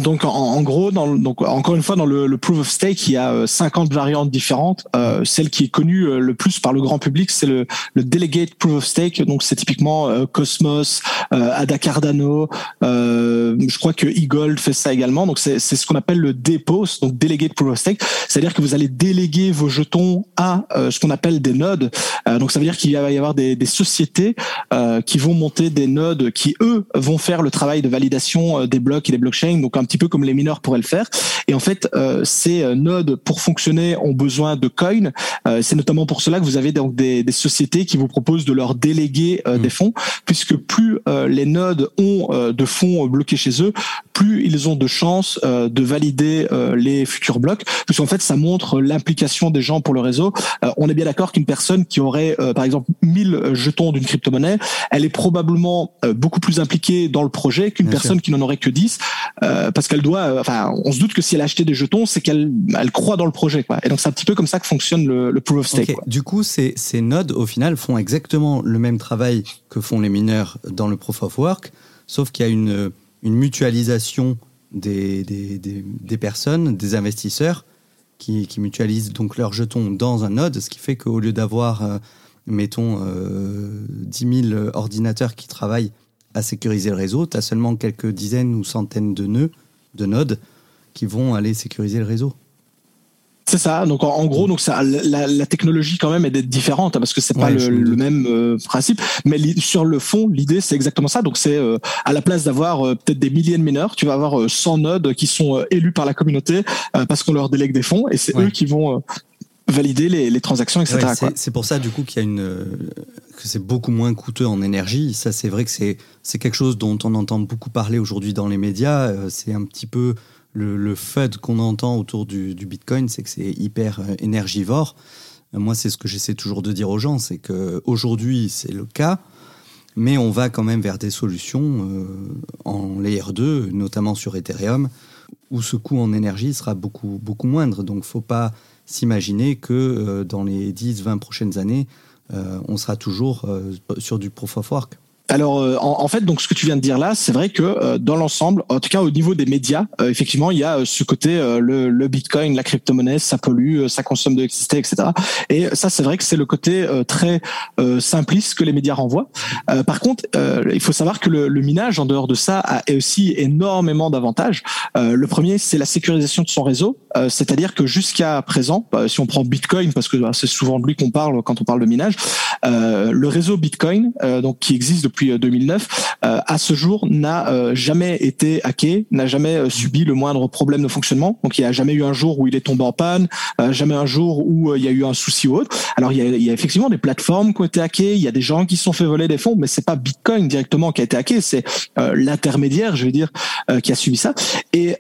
Donc en, gros, dans, donc encore une fois dans le, le, proof of stake, il y a 50 variantes différentes. Euh, celle qui est connue le plus par le grand public, c'est le, le delegate proof of stake. Donc c'est typiquement Cosmos, Ada Cardano. je crois que eGold fait ça également. Donc c'est ce qu'on appelle le DPoS, donc delegate proof of stake. C'est-à-dire que vous allez déléguer vos jetons à ce qu'on appelle des nodes. donc ça veut dire qu'il va y avoir des, des sociétés qui vont monter des nodes qui eux vont faire le travail de validation des blocs et des blockchains. Donc petit peu comme les mineurs pourraient le faire. Et en fait, euh, ces euh, nodes pour fonctionner ont besoin de coins. Euh, c'est notamment pour cela que vous avez donc des, des sociétés qui vous proposent de leur déléguer mmh. des fonds, puisque plus les nodes ont de fonds bloqués chez eux, plus ils ont de chances de valider les futurs blocs, puisqu'en fait ça montre l'implication des gens pour le réseau. on est bien d'accord qu'une personne qui aurait par exemple 1000 jetons d'une crypto-monnaie, elle est probablement beaucoup plus impliquée dans le projet qu'une personne qui n'en aurait que 10 parce qu'elle doit, euh, enfin, on se doute que si elle a acheté des jetons, c'est qu'elle elle croit dans le projet, quoi. Et donc c'est un petit peu comme ça que fonctionne le, le proof of stake. Du coup, ces, ces nodes, au final, font exactement le même travail que font les mineurs dans le proof of work, sauf qu'il y a une, une mutualisation des, des, des, des, personnes, des investisseurs, qui, qui, mutualisent donc leurs jetons dans un node, ce qui fait qu'au lieu d'avoir, euh, mettons, euh, 10 000 ordinateurs qui travaillent à sécuriser le réseau, tu as seulement quelques dizaines ou centaines de nœuds, de nodes, qui vont aller sécuriser le réseau. C'est ça. Donc en, gros, donc ça, la, technologie quand même est d'être différente hein, parce que c'est pas le, même euh, principe. Mais sur le fond, l'idée c'est exactement ça. Donc c'est euh, à la place d'avoir euh, peut-être des milliers de mineurs, tu vas avoir 100 nodes qui sont élus par la communauté parce qu'on leur délègue des fonds et c'est eux qui vont valider les, transactions, etc. c'est pour ça du coup qu'il y a une que c'est beaucoup moins coûteux en énergie. Ça, c'est vrai que c'est c'est quelque chose dont on entend beaucoup parler aujourd'hui dans les médias. Euh, c'est un petit peu le, le FUD qu'on entend autour du, du Bitcoin, c'est que c'est hyper euh, énergivore. Euh, moi, c'est ce que j'essaie toujours de dire aux gens, c'est que aujourd'hui c'est le cas, mais on va quand même vers des solutions en layer 2, notamment sur Ethereum, où ce coût en énergie sera beaucoup beaucoup moindre. Donc, faut pas s'imaginer que euh, dans les 10-20 prochaines années, euh, on sera toujours euh, sur du proof of work. Alors euh, en, fait, donc ce que tu viens de dire là, c'est vrai que euh, dans l'ensemble, en tout cas au niveau des médias, euh, effectivement, il y a ce côté le, le, Bitcoin, la crypto-monnaie, ça pollue, ça consomme de l'électricité, etc. Et ça, c'est vrai que c'est le côté très simpliste que les médias renvoient. par contre, il faut savoir que le, le, minage, en dehors de ça, a aussi énormément d'avantages. le premier, c'est la sécurisation de son réseau, c'est-à-dire que jusqu'à présent, bah, si on prend Bitcoin, parce que bah, c'est souvent de lui qu'on parle quand on parle de minage, le réseau Bitcoin, donc qui existe depuis 2009, euh, euh, à ce jour n'a euh, jamais été hacké, n'a jamais subi le moindre problème de fonctionnement. Donc il n'y a jamais eu un jour où il est tombé en panne, jamais un jour où il y a eu un souci ou autre. Alors il y a, il y a effectivement des plateformes qui ont été hackées, il y a des gens qui se sont fait voler des fonds, mais c'est pas Bitcoin directement qui a été hacké, c'est l'intermédiaire, je veux dire, qui a subi ça. Et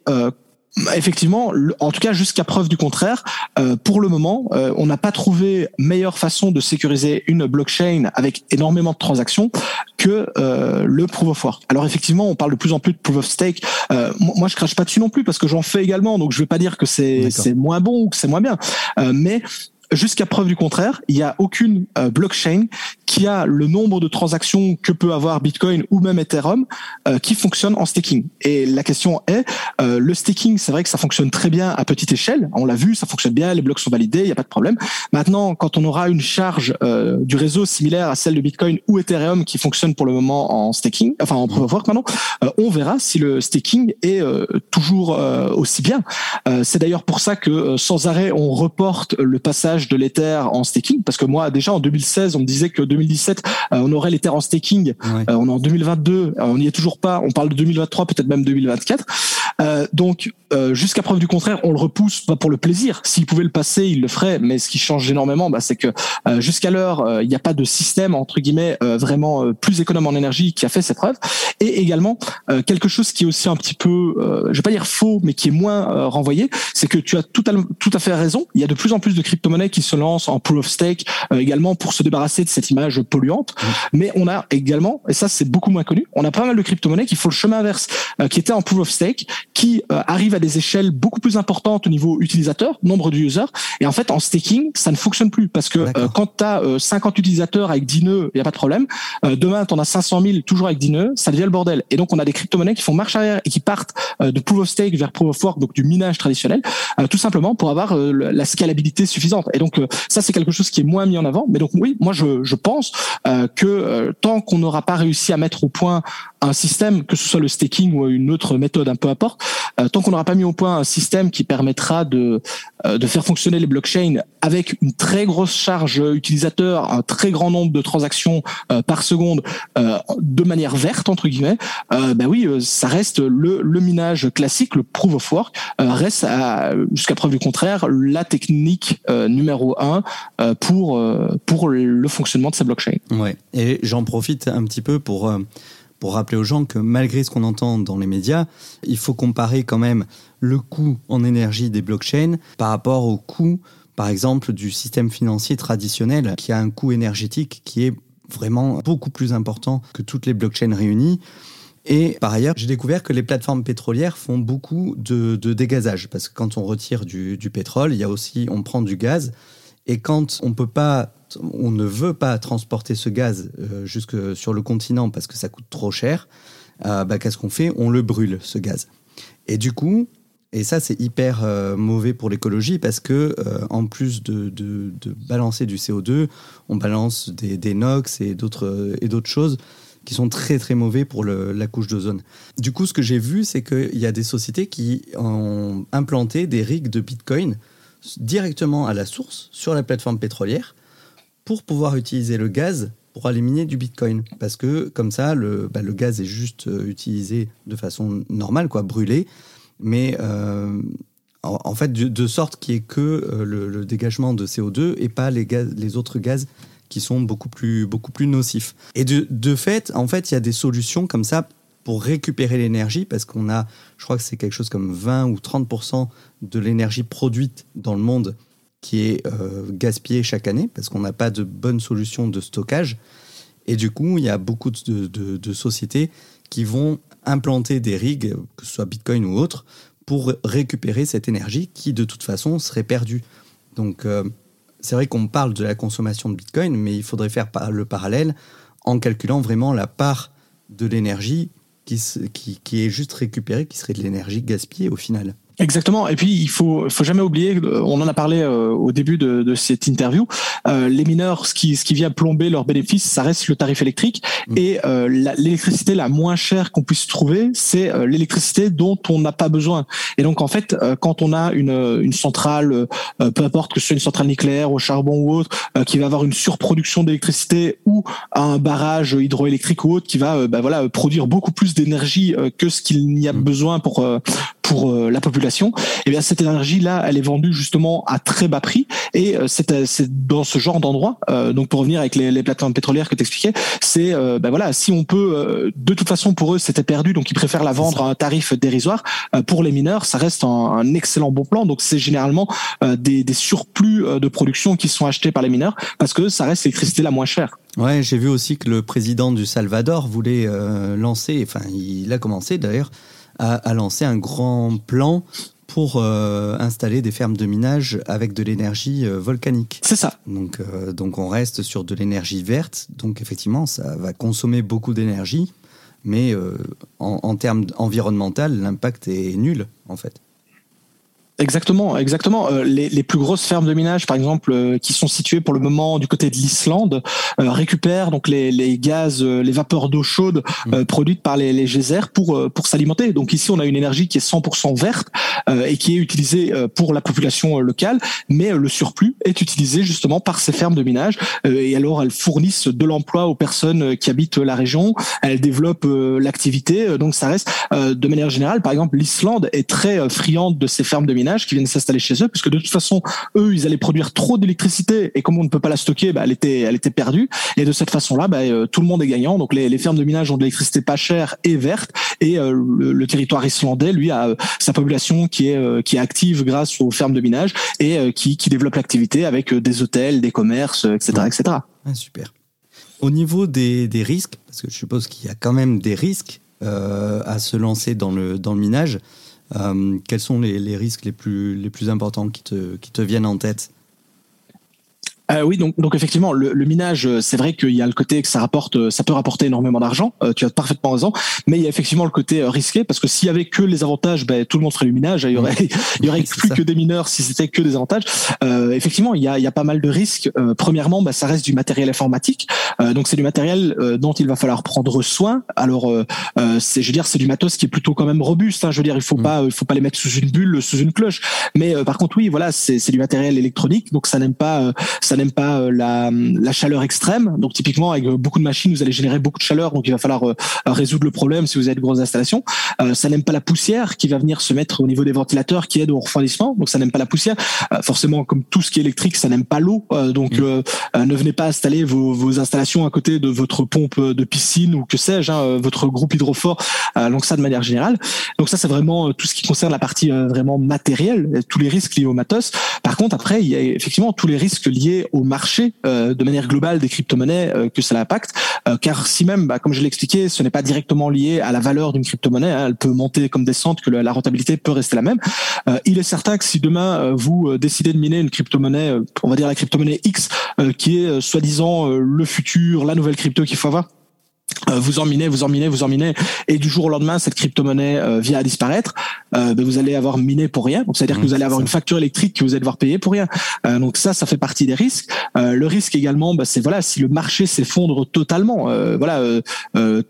Effectivement, en tout cas jusqu'à preuve du contraire, euh, pour le moment, euh, on n'a pas trouvé meilleure façon de sécuriser une blockchain avec énormément de transactions que euh, le proof of work. Alors effectivement, on parle de plus en plus de proof of stake. moi, je crache pas dessus non plus parce que j'en fais également, donc je vais pas dire que c'est moins bon ou que c'est moins bien, mais jusqu'à preuve du contraire, il n'y a aucune euh, blockchain qui a le nombre de transactions que peut avoir Bitcoin ou même Ethereum euh, qui fonctionne en staking. Et la question est, euh, le staking, c'est vrai que ça fonctionne très bien à petite échelle. On l'a vu, ça fonctionne bien, les blocs sont validés, il n'y a pas de problème. Maintenant, quand on aura une charge du réseau similaire à celle de Bitcoin ou Ethereum qui fonctionne pour le moment en staking, enfin en proof of work maintenant, on verra si le staking est toujours aussi bien. c'est d'ailleurs pour ça que sans arrêt on reporte le passage de l'Ether en staking parce que moi déjà en 2016 on me disait que 2017 euh, on aurait l'Ether en staking. Euh, on est en 2022 euh, on n'y est toujours pas. On parle de 2023 peut-être même 2024 donc jusqu'à preuve du contraire on le repousse pas pour le plaisir. S'il pouvait le passer il le ferait. Mais ce qui change énormément bah, c'est que jusqu'à l'heure il n'y a pas de système entre guillemets vraiment plus économe en énergie qui a fait cette preuve et également quelque chose qui est aussi un petit peu je vais pas dire faux mais qui est moins renvoyé c'est que tu as tout à, tout à fait raison. Il y a de plus en plus de crypto-monnaies qui se lancent en proof of stake également pour se débarrasser de cette image minage polluante. Mais on a également, et ça c'est beaucoup moins connu, on a pas mal de crypto-monnaies qui font le chemin inverse, qui étaient en proof of stake, qui arrivent à des échelles beaucoup plus importantes au niveau utilisateur, nombre de users. Et en fait, en staking, ça ne fonctionne plus parce que quand tu as 50 utilisateurs avec 10 nœuds, il y a pas de problème. demain, tu en as 500 000 toujours avec 10 nœuds, ça devient le bordel. Et donc, on a des crypto-monnaies qui font marche arrière et qui partent de proof of stake vers proof of work, donc du minage traditionnel, tout simplement pour avoir la scalabilité suffisante. Et donc, ça, c'est quelque chose qui est moins mis en avant. Mais donc, oui, moi, je, je pense que tant qu'on n'aura pas réussi à mettre au point un système, que ce soit le staking ou une autre méthode, un peu importe, euh, tant qu'on n'aura pas mis au point un système qui permettra de euh, de faire fonctionner les blockchains avec une très grosse charge utilisateur, un très grand nombre de transactions euh, par seconde, de manière verte entre guillemets, ben oui, ça reste le, le minage classique, le proof of work, reste jusqu'à preuve du contraire la technique numéro un pour pour le fonctionnement de ces blockchains. Ouais, et j'en profite un petit peu pour pour rappeler aux gens que malgré ce qu'on entend dans les médias, il faut comparer quand même le coût en énergie des blockchains par rapport au coût, par exemple, du système financier traditionnel, qui a un coût énergétique qui est vraiment beaucoup plus important que toutes les blockchains réunies. Et par ailleurs, j'ai découvert que les plateformes pétrolières font beaucoup de, dégazage, parce que quand on retire du, pétrole, il y a aussi, on prend du gaz, et quand on peut pas on ne veut pas transporter ce gaz euh, jusque sur le continent parce que ça coûte trop cher, euh, bah, qu'est-ce qu'on fait? On le brûle, ce gaz. Et du coup, et ça c'est hyper euh, mauvais pour l'écologie parce que en plus de, balancer du CO2, on balance des, NOx et d'autres choses qui sont très très mauvais pour la couche d'ozone. Du coup, ce que j'ai vu, c'est qu'il y a des sociétés qui ont implanté des rigs de Bitcoin directement à la source sur la plateforme pétrolière pour pouvoir utiliser le gaz pour aller du Bitcoin. Parce que comme ça, le, bah, le gaz est juste euh, utilisé de façon normale, quoi, brûlé. Mais euh, en, fait, de, sorte qu'il n'y ait que euh, le, dégagement de CO2 et pas les, gaz, les autres gaz qui sont beaucoup plus, beaucoup plus nocifs. Et de, de fait, en fait, il y a des solutions comme ça pour récupérer l'énergie, parce qu'on a, je crois que c'est quelque chose comme 20 ou 30% de l'énergie produite dans le monde qui est euh, gaspillé chaque année parce qu'on n'a pas de bonne solution de stockage. Et du coup, il y a beaucoup de, sociétés qui vont implanter des rigs, que ce soit Bitcoin ou autre, pour récupérer cette énergie qui, de toute façon, serait perdue. Donc, euh, c'est vrai qu'on parle de la consommation de Bitcoin, mais il faudrait faire le parallèle en calculant vraiment la part de l'énergie qui, est juste récupérée, qui serait de l'énergie gaspillée au final. Exactement. Et puis il faut, faut jamais oublier, euh, on en a parlé euh, au début de, de cette interview. Euh, les mineurs, ce qui, ce qui vient plomber leurs bénéfices, ça reste le tarif électrique. Mm. Et euh, l'électricité la, moins chère qu'on puisse trouver, c'est l'électricité dont on n'a pas besoin. Et donc en fait, quand on a une, une centrale, peu importe que ce soit une centrale nucléaire au charbon ou autre, qui va avoir une surproduction d'électricité ou un barrage hydroélectrique ou autre qui va, bah, voilà, produire beaucoup plus d'énergie que ce qu'il n'y a mm. besoin pour pour la population eh bien cette énergie là, elle est vendue justement à très bas prix et euh, c'est dans ce genre d'endroit. Euh, donc pour revenir avec les, les plateformes pétrolières que tu expliquais, c'est euh, ben voilà, si on peut, de toute façon pour eux c'était perdu, donc ils préfèrent la vendre à un tarif dérisoire. pour les mineurs, ça reste un, excellent bon plan. Donc c'est généralement des, des surplus de production qui sont achetés par les mineurs parce que ça reste l'électricité la moins chère. Ouais, j'ai vu aussi que le président du Salvador voulait lancer, enfin il a commencé d'ailleurs a, lancé un grand plan pour euh, installer des fermes de minage avec de l'énergie euh, volcanique. C'est ça. Donc, euh, donc on reste sur de l'énergie verte. Donc effectivement, ça va consommer beaucoup d'énergie, mais en, en termes environnemental, l'impact est nul en fait. Exactement, exactement. Euh, les, les, plus grosses fermes de minage, par exemple, euh, qui sont situées pour le moment du côté de l'Islande, euh, récupèrent donc les, les gaz, les vapeurs d'eau chaude mmh. produites par les, les geysers pour pour s'alimenter. Donc ici, on a une énergie qui est 100% verte et qui est utilisée pour la population locale, mais le surplus est utilisé justement par ces fermes de minage. et alors, elles fournissent de l'emploi aux personnes qui habitent la région. Elles développent l'activité. donc ça reste, de manière générale, par exemple, l'Islande est très friande de ces fermes de minage qui viennent s'installer chez eux, puisque de toute façon, eux, ils allaient produire trop d'électricité et comme on ne peut pas la stocker, bah, elle était, elle était perdue. Et de cette façon-là, bah, euh, tout le monde est gagnant. Donc les, fermes de minage ont de l'électricité pas chère et verte, et euh, le, territoire islandais, lui, a euh, sa population qui est qui est active grâce aux fermes de minage et qui, qui développe l'activité avec des hôtels, des commerces, etc., etc. Ah, super. Au niveau des, des, risques, parce que je suppose qu'il y a quand même des risques à se lancer dans le, dans le minage, quels sont les, les, risques les plus, les plus importants qui te, qui te viennent en tête? Euh, oui, donc, donc effectivement, le, le minage, euh, c'est vrai qu'il y a le côté que ça rapporte, euh, ça peut rapporter énormément d'argent. Euh, tu as parfaitement raison, mais il y a effectivement le côté risqué parce que s'il y avait que les avantages, ben, tout le monde ferait du minage. Il y aurait, il y aurait plus que des mineurs si c'était que des avantages. Euh, effectivement, il y a, il y a pas mal de risques. premièrement, ben, ça reste du matériel informatique, donc c'est du matériel dont il va falloir prendre soin. Alors, c'est, je veux dire, c'est du matos qui est plutôt quand même robuste. Hein, je veux dire, il faut mm. pas, il faut pas les mettre sous une bulle, sous une cloche. Mais par contre, oui, voilà, c'est, c'est du matériel électronique, donc ça n'aime pas, ça n'aime pas euh, la, la, chaleur extrême. Donc typiquement avec beaucoup de machines, vous allez générer beaucoup de chaleur, donc il va falloir euh, résoudre le problème si vous avez de grosses installations. Euh, ça n'aime pas la poussière qui va venir se mettre au niveau des ventilateurs qui aide au refroidissement. Donc ça n'aime pas la poussière. forcément, comme tout ce qui est électrique, ça n'aime pas l'eau. donc mmh. ne venez pas installer vos, vos, installations à côté de votre pompe de piscine ou que sais-je, hein, votre groupe hydrofort. donc ça de manière générale. Donc ça c'est vraiment tout ce qui concerne la partie vraiment matérielle, tous les risques liés au matos. Par contre après il y a effectivement tous les risques liés au marché euh, de manière globale des crypto-monnaies euh, que cela impacte. Euh, car si même, bah, comme je l'ai expliqué, ce n'est pas directement lié à la valeur d'une crypto-monnaie, hein, elle peut monter comme descendre, que la rentabilité peut rester la même. il est certain que si demain vous décidez de miner une crypto-monnaie, on va dire la crypto-monnaie X, qui est soi-disant le futur, la nouvelle crypto qu'il faut avoir, euh, vous en minez, vous en minez, vous en minez, et du jour au lendemain, cette crypto-monnaie euh, vient à disparaître, euh, ben, vous allez avoir miné pour rien. Donc, c'est-à-dire que vous allez avoir une facture électrique que vous allez devoir payer pour rien. Euh, donc ça, ça fait partie des risques. le risque également, ben, c'est voilà, si le marché s'effondre totalement, voilà,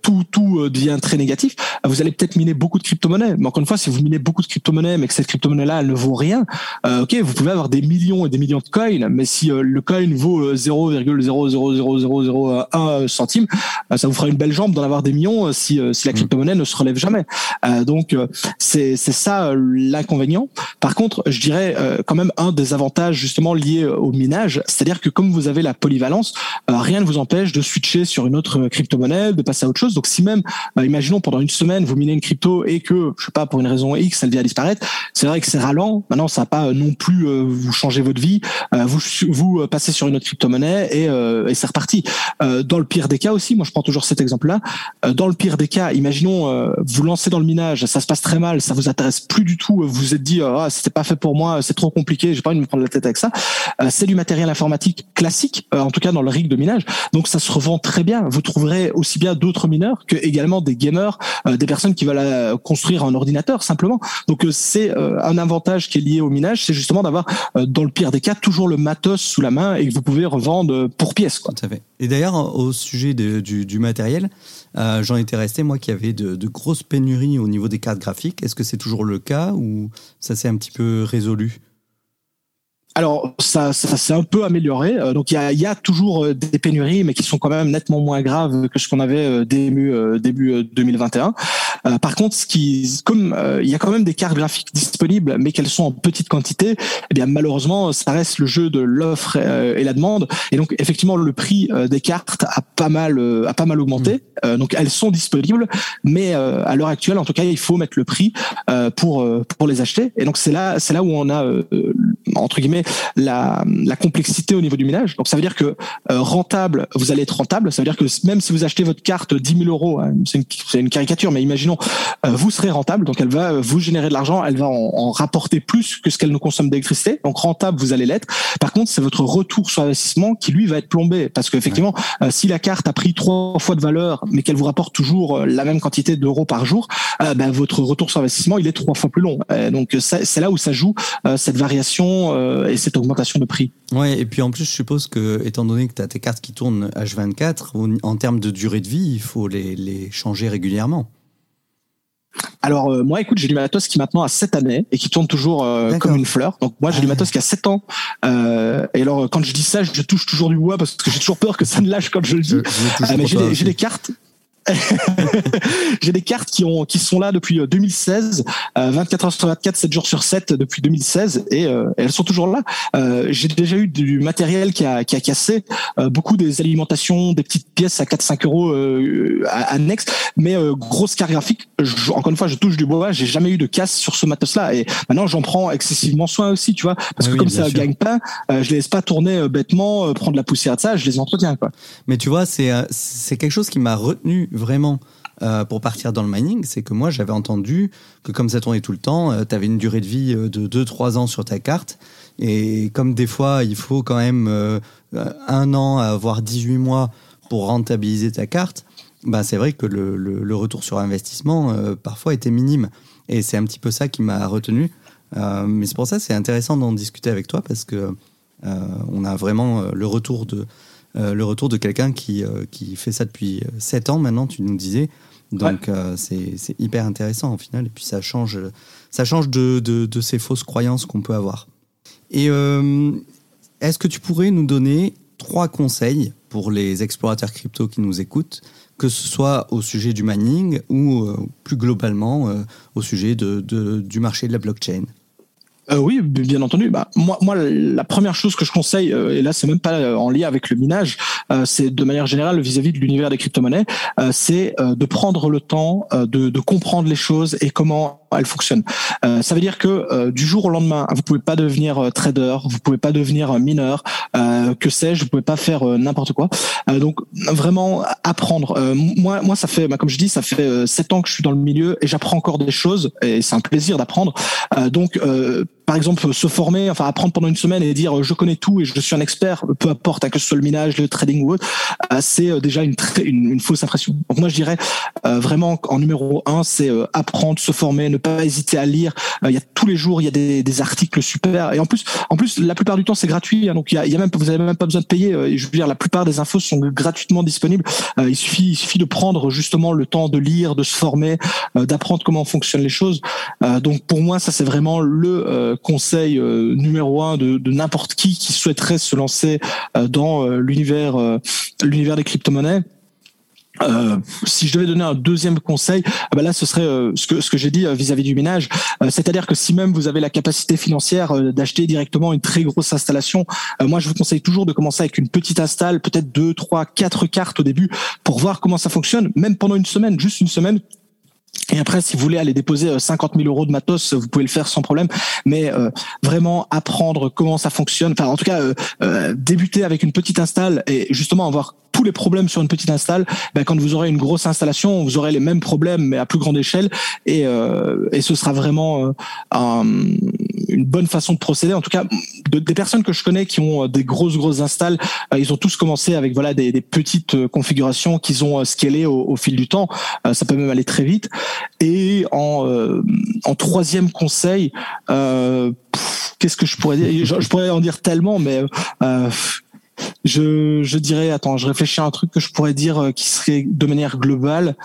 tout tout devient très négatif. Vous allez peut-être miner beaucoup de crypto-monnaies, mais encore une fois, si vous minez beaucoup de crypto-monnaies, mais que cette crypto-monnaie-là, elle ne vaut rien, ok, vous pouvez avoir des millions et des millions de coins, mais si le coin vaut 0,00001 centime, ça vous fera une belle jambe d'en avoir des millions euh, si, euh, si la mm. crypto-monnaie ne se relève jamais. Euh, donc c'est c'est ça l'inconvénient. Par contre, je dirais quand même un des avantages justement liés au minage, c'est-à-dire que comme vous avez la polyvalence, rien ne vous empêche de switcher sur une autre crypto-monnaie, de passer à autre chose. Donc si même, imaginons pendant une semaine vous minez une crypto et que je sais pas pour une raison X elle vient à disparaître, c'est vrai que c'est ralent. Maintenant ça va pas non plus vous changer votre vie. vous vous passez sur une autre crypto-monnaie et, et c'est reparti. dans le pire des cas aussi, moi je prends toujours cette exemple-là. Euh, dans le pire des cas, imaginons euh, vous lancez dans le minage, ça se passe très mal, ça vous intéresse plus du tout, vous vous êtes dit ah c'était pas fait pour moi, c'est trop compliqué, j'ai pas envie de me prendre la tête avec ça. Euh, c'est du matériel informatique classique, en tout cas dans le rig de minage, donc ça se revend très bien. Vous trouverez aussi bien d'autres mineurs que également des gamers, des personnes qui veulent construire un ordinateur simplement. Donc c'est un avantage qui est lié au minage, c'est justement d'avoir dans le pire des cas toujours le matos sous la main et que vous pouvez revendre pour pièce. Quoi. Et d'ailleurs au sujet du, matériel euh, j'en étais resté, moi, qui avait de, grosses pénuries au niveau des cartes graphiques. Est-ce que c'est toujours le cas ou ça s'est un petit peu résolu? Alors ça, ça s'est un peu amélioré. Euh, donc il y a, y a, toujours euh, des pénuries, mais qui sont quand même nettement moins graves que ce qu'on avait euh, début début 2021. par contre, ce qui, comme il y a quand même des cartes graphiques disponibles, mais qu'elles sont en petite quantité, eh bien malheureusement, ça reste le jeu de l'offre et la demande. Et donc effectivement, le prix des cartes a pas mal a pas mal augmenté. Mmh. donc elles sont disponibles, mais à l'heure actuelle, en tout cas, il faut mettre le prix pour pour les acheter. Et donc c'est là c'est là où on a entre guillemets la, la, complexité au niveau du minage. Donc ça veut dire que euh, rentable, vous allez être rentable. Ça veut dire que même si vous achetez votre carte 10 000 euros, hein, c'est une, une, caricature, mais imaginons, euh, vous serez rentable. Donc elle va vous générer de l'argent, elle va en, en, rapporter plus que ce qu'elle nous consomme d'électricité. Donc rentable, vous allez l'être. Par contre, c'est votre retour sur investissement qui lui va être plombé, parce qu'effectivement, euh, si la carte a pris trois fois de valeur, mais qu'elle vous rapporte toujours la même quantité d'euros par jour, ben, votre retour sur investissement il est trois fois plus long. donc c'est là où ça joue cette variation et cette augmentation de prix. Ouais, et puis en plus, je suppose que, étant donné que tu as tes cartes qui tournent H24, en termes de durée de vie, il faut les, les changer régulièrement. Alors euh, moi, écoute, j'ai du matos qui maintenant a 7 années et qui tourne toujours euh, comme une fleur. Donc moi, j'ai du ah. matos qui a 7 ans. Euh, et alors, quand je dis ça, je touche toujours du bois parce que j'ai toujours peur que ça ne lâche quand je le dis. mais j'ai des, cartes j'ai des cartes qui ont qui sont là depuis 2016, euh, 24 euh, heures sur 24, 7 jours sur 7 depuis 2016 et, euh, elles sont toujours là. Euh, j'ai déjà eu du matériel qui a qui a cassé, beaucoup des alimentations, des petites pièces à 4-5 euros annexes, mais grosse carte graphique. encore une fois, je touche du bois, j'ai jamais eu de casse sur ce matos-là et maintenant j'en prends excessivement soin aussi, tu vois, parce que comme ça gagne pas, je les laisse pas tourner bêtement, prendre la poussière de ça, je les entretiens quoi. Mais tu vois, c'est c'est quelque chose qui m'a retenu vraiment euh, pour partir dans le mining, c'est que moi j'avais entendu que comme ça tournait tout le temps, euh, tu avais une durée de vie euh, de 2-3 ans sur ta carte. Et comme des fois il faut quand même un an, voire 18 mois pour rentabiliser ta carte, bah, c'est vrai que le, le, retour sur investissement parfois était minime. Et c'est un petit peu ça qui m'a retenu. mais c'est pour ça c'est intéressant d'en discuter avec toi parce que on a vraiment le retour de, le retour de quelqu'un qui, qui fait ça depuis 7 ans maintenant, tu nous disais. Donc euh, c'est hyper intéressant au final. Et puis ça change, ça change de, de, ces fausses croyances qu'on peut avoir. Et euh, est-ce que tu pourrais nous donner trois conseils pour les explorateurs crypto qui nous écoutent, que ce soit au sujet du mining ou euh, plus globalement au sujet de, du marché de la blockchain? Euh, oui, bien entendu. Bah, moi, moi, la première chose que je conseille, euh, et là, c'est même pas euh, en lien avec le minage, c'est de manière générale vis-à-vis de l'univers des crypto-monnaies, c'est de prendre le temps de, de, comprendre les choses et comment elles fonctionnent. ça veut dire que du jour au lendemain, vous pouvez pas devenir trader, vous pouvez pas devenir mineur, que sais-je, vous pouvez pas faire n'importe quoi. donc vraiment apprendre. moi, moi, ça fait, bah, comme je dis, ça fait sept ans que je suis dans le milieu et j'apprends encore des choses et c'est un plaisir d'apprendre. donc par exemple, se former, enfin apprendre pendant une semaine et dire je connais tout et je suis un expert, peu importe que ce soit le minage, le trading ou autre, euh, c'est euh, déjà une, une, une, fausse impression. Donc moi je dirais euh, vraiment en numéro un, c'est apprendre, se former, ne pas hésiter à lire. Il y a tous les jours il y a des, des, articles super et en plus, en plus la plupart du temps c'est gratuit, hein, donc il y a, y a même vous avez même pas besoin de payer. je veux dire la plupart des infos sont gratuitement disponibles. il suffit il suffit de prendre justement le temps de lire, de se former, d'apprendre comment fonctionnent les choses. donc pour moi ça c'est vraiment le conseil euh, numéro un de, n'importe qui qui souhaiterait se lancer euh, dans euh, l'univers l'univers des crypto-monnaies. si je devais donner un deuxième conseil, bah là ce serait ce que ce que j'ai dit vis-à-vis du ménage, c'est-à-dire que si même vous avez la capacité financière d'acheter directement une très grosse installation, moi je vous conseille toujours de commencer avec une petite install, peut-être deux, trois, quatre cartes au début pour voir comment ça fonctionne, même pendant une semaine, juste une semaine, et après, si vous voulez aller déposer 50 euh, 000 euros de matos, vous pouvez le faire sans problème. Mais euh, vraiment apprendre comment ça fonctionne. Enfin, en tout cas, euh, débuter avec une petite install et justement avoir tous les problèmes sur une petite install. Ben, quand vous aurez une grosse installation, vous aurez les mêmes problèmes mais à plus grande échelle. Et, et ce sera vraiment un, une bonne façon de procéder. En tout cas, des personnes que je connais qui ont des grosses grosses installs, ils ont tous commencé avec voilà des, petites configurations qu'ils ont scalées au, au, fil du temps. ça peut même aller très vite. Et en, euh, troisième conseil, euh, qu'est-ce que je pourrais dire? Je, pourrais en dire tellement, mais euh, je, dirais, attends, je réfléchis à un truc que je pourrais dire qui serait de manière globale.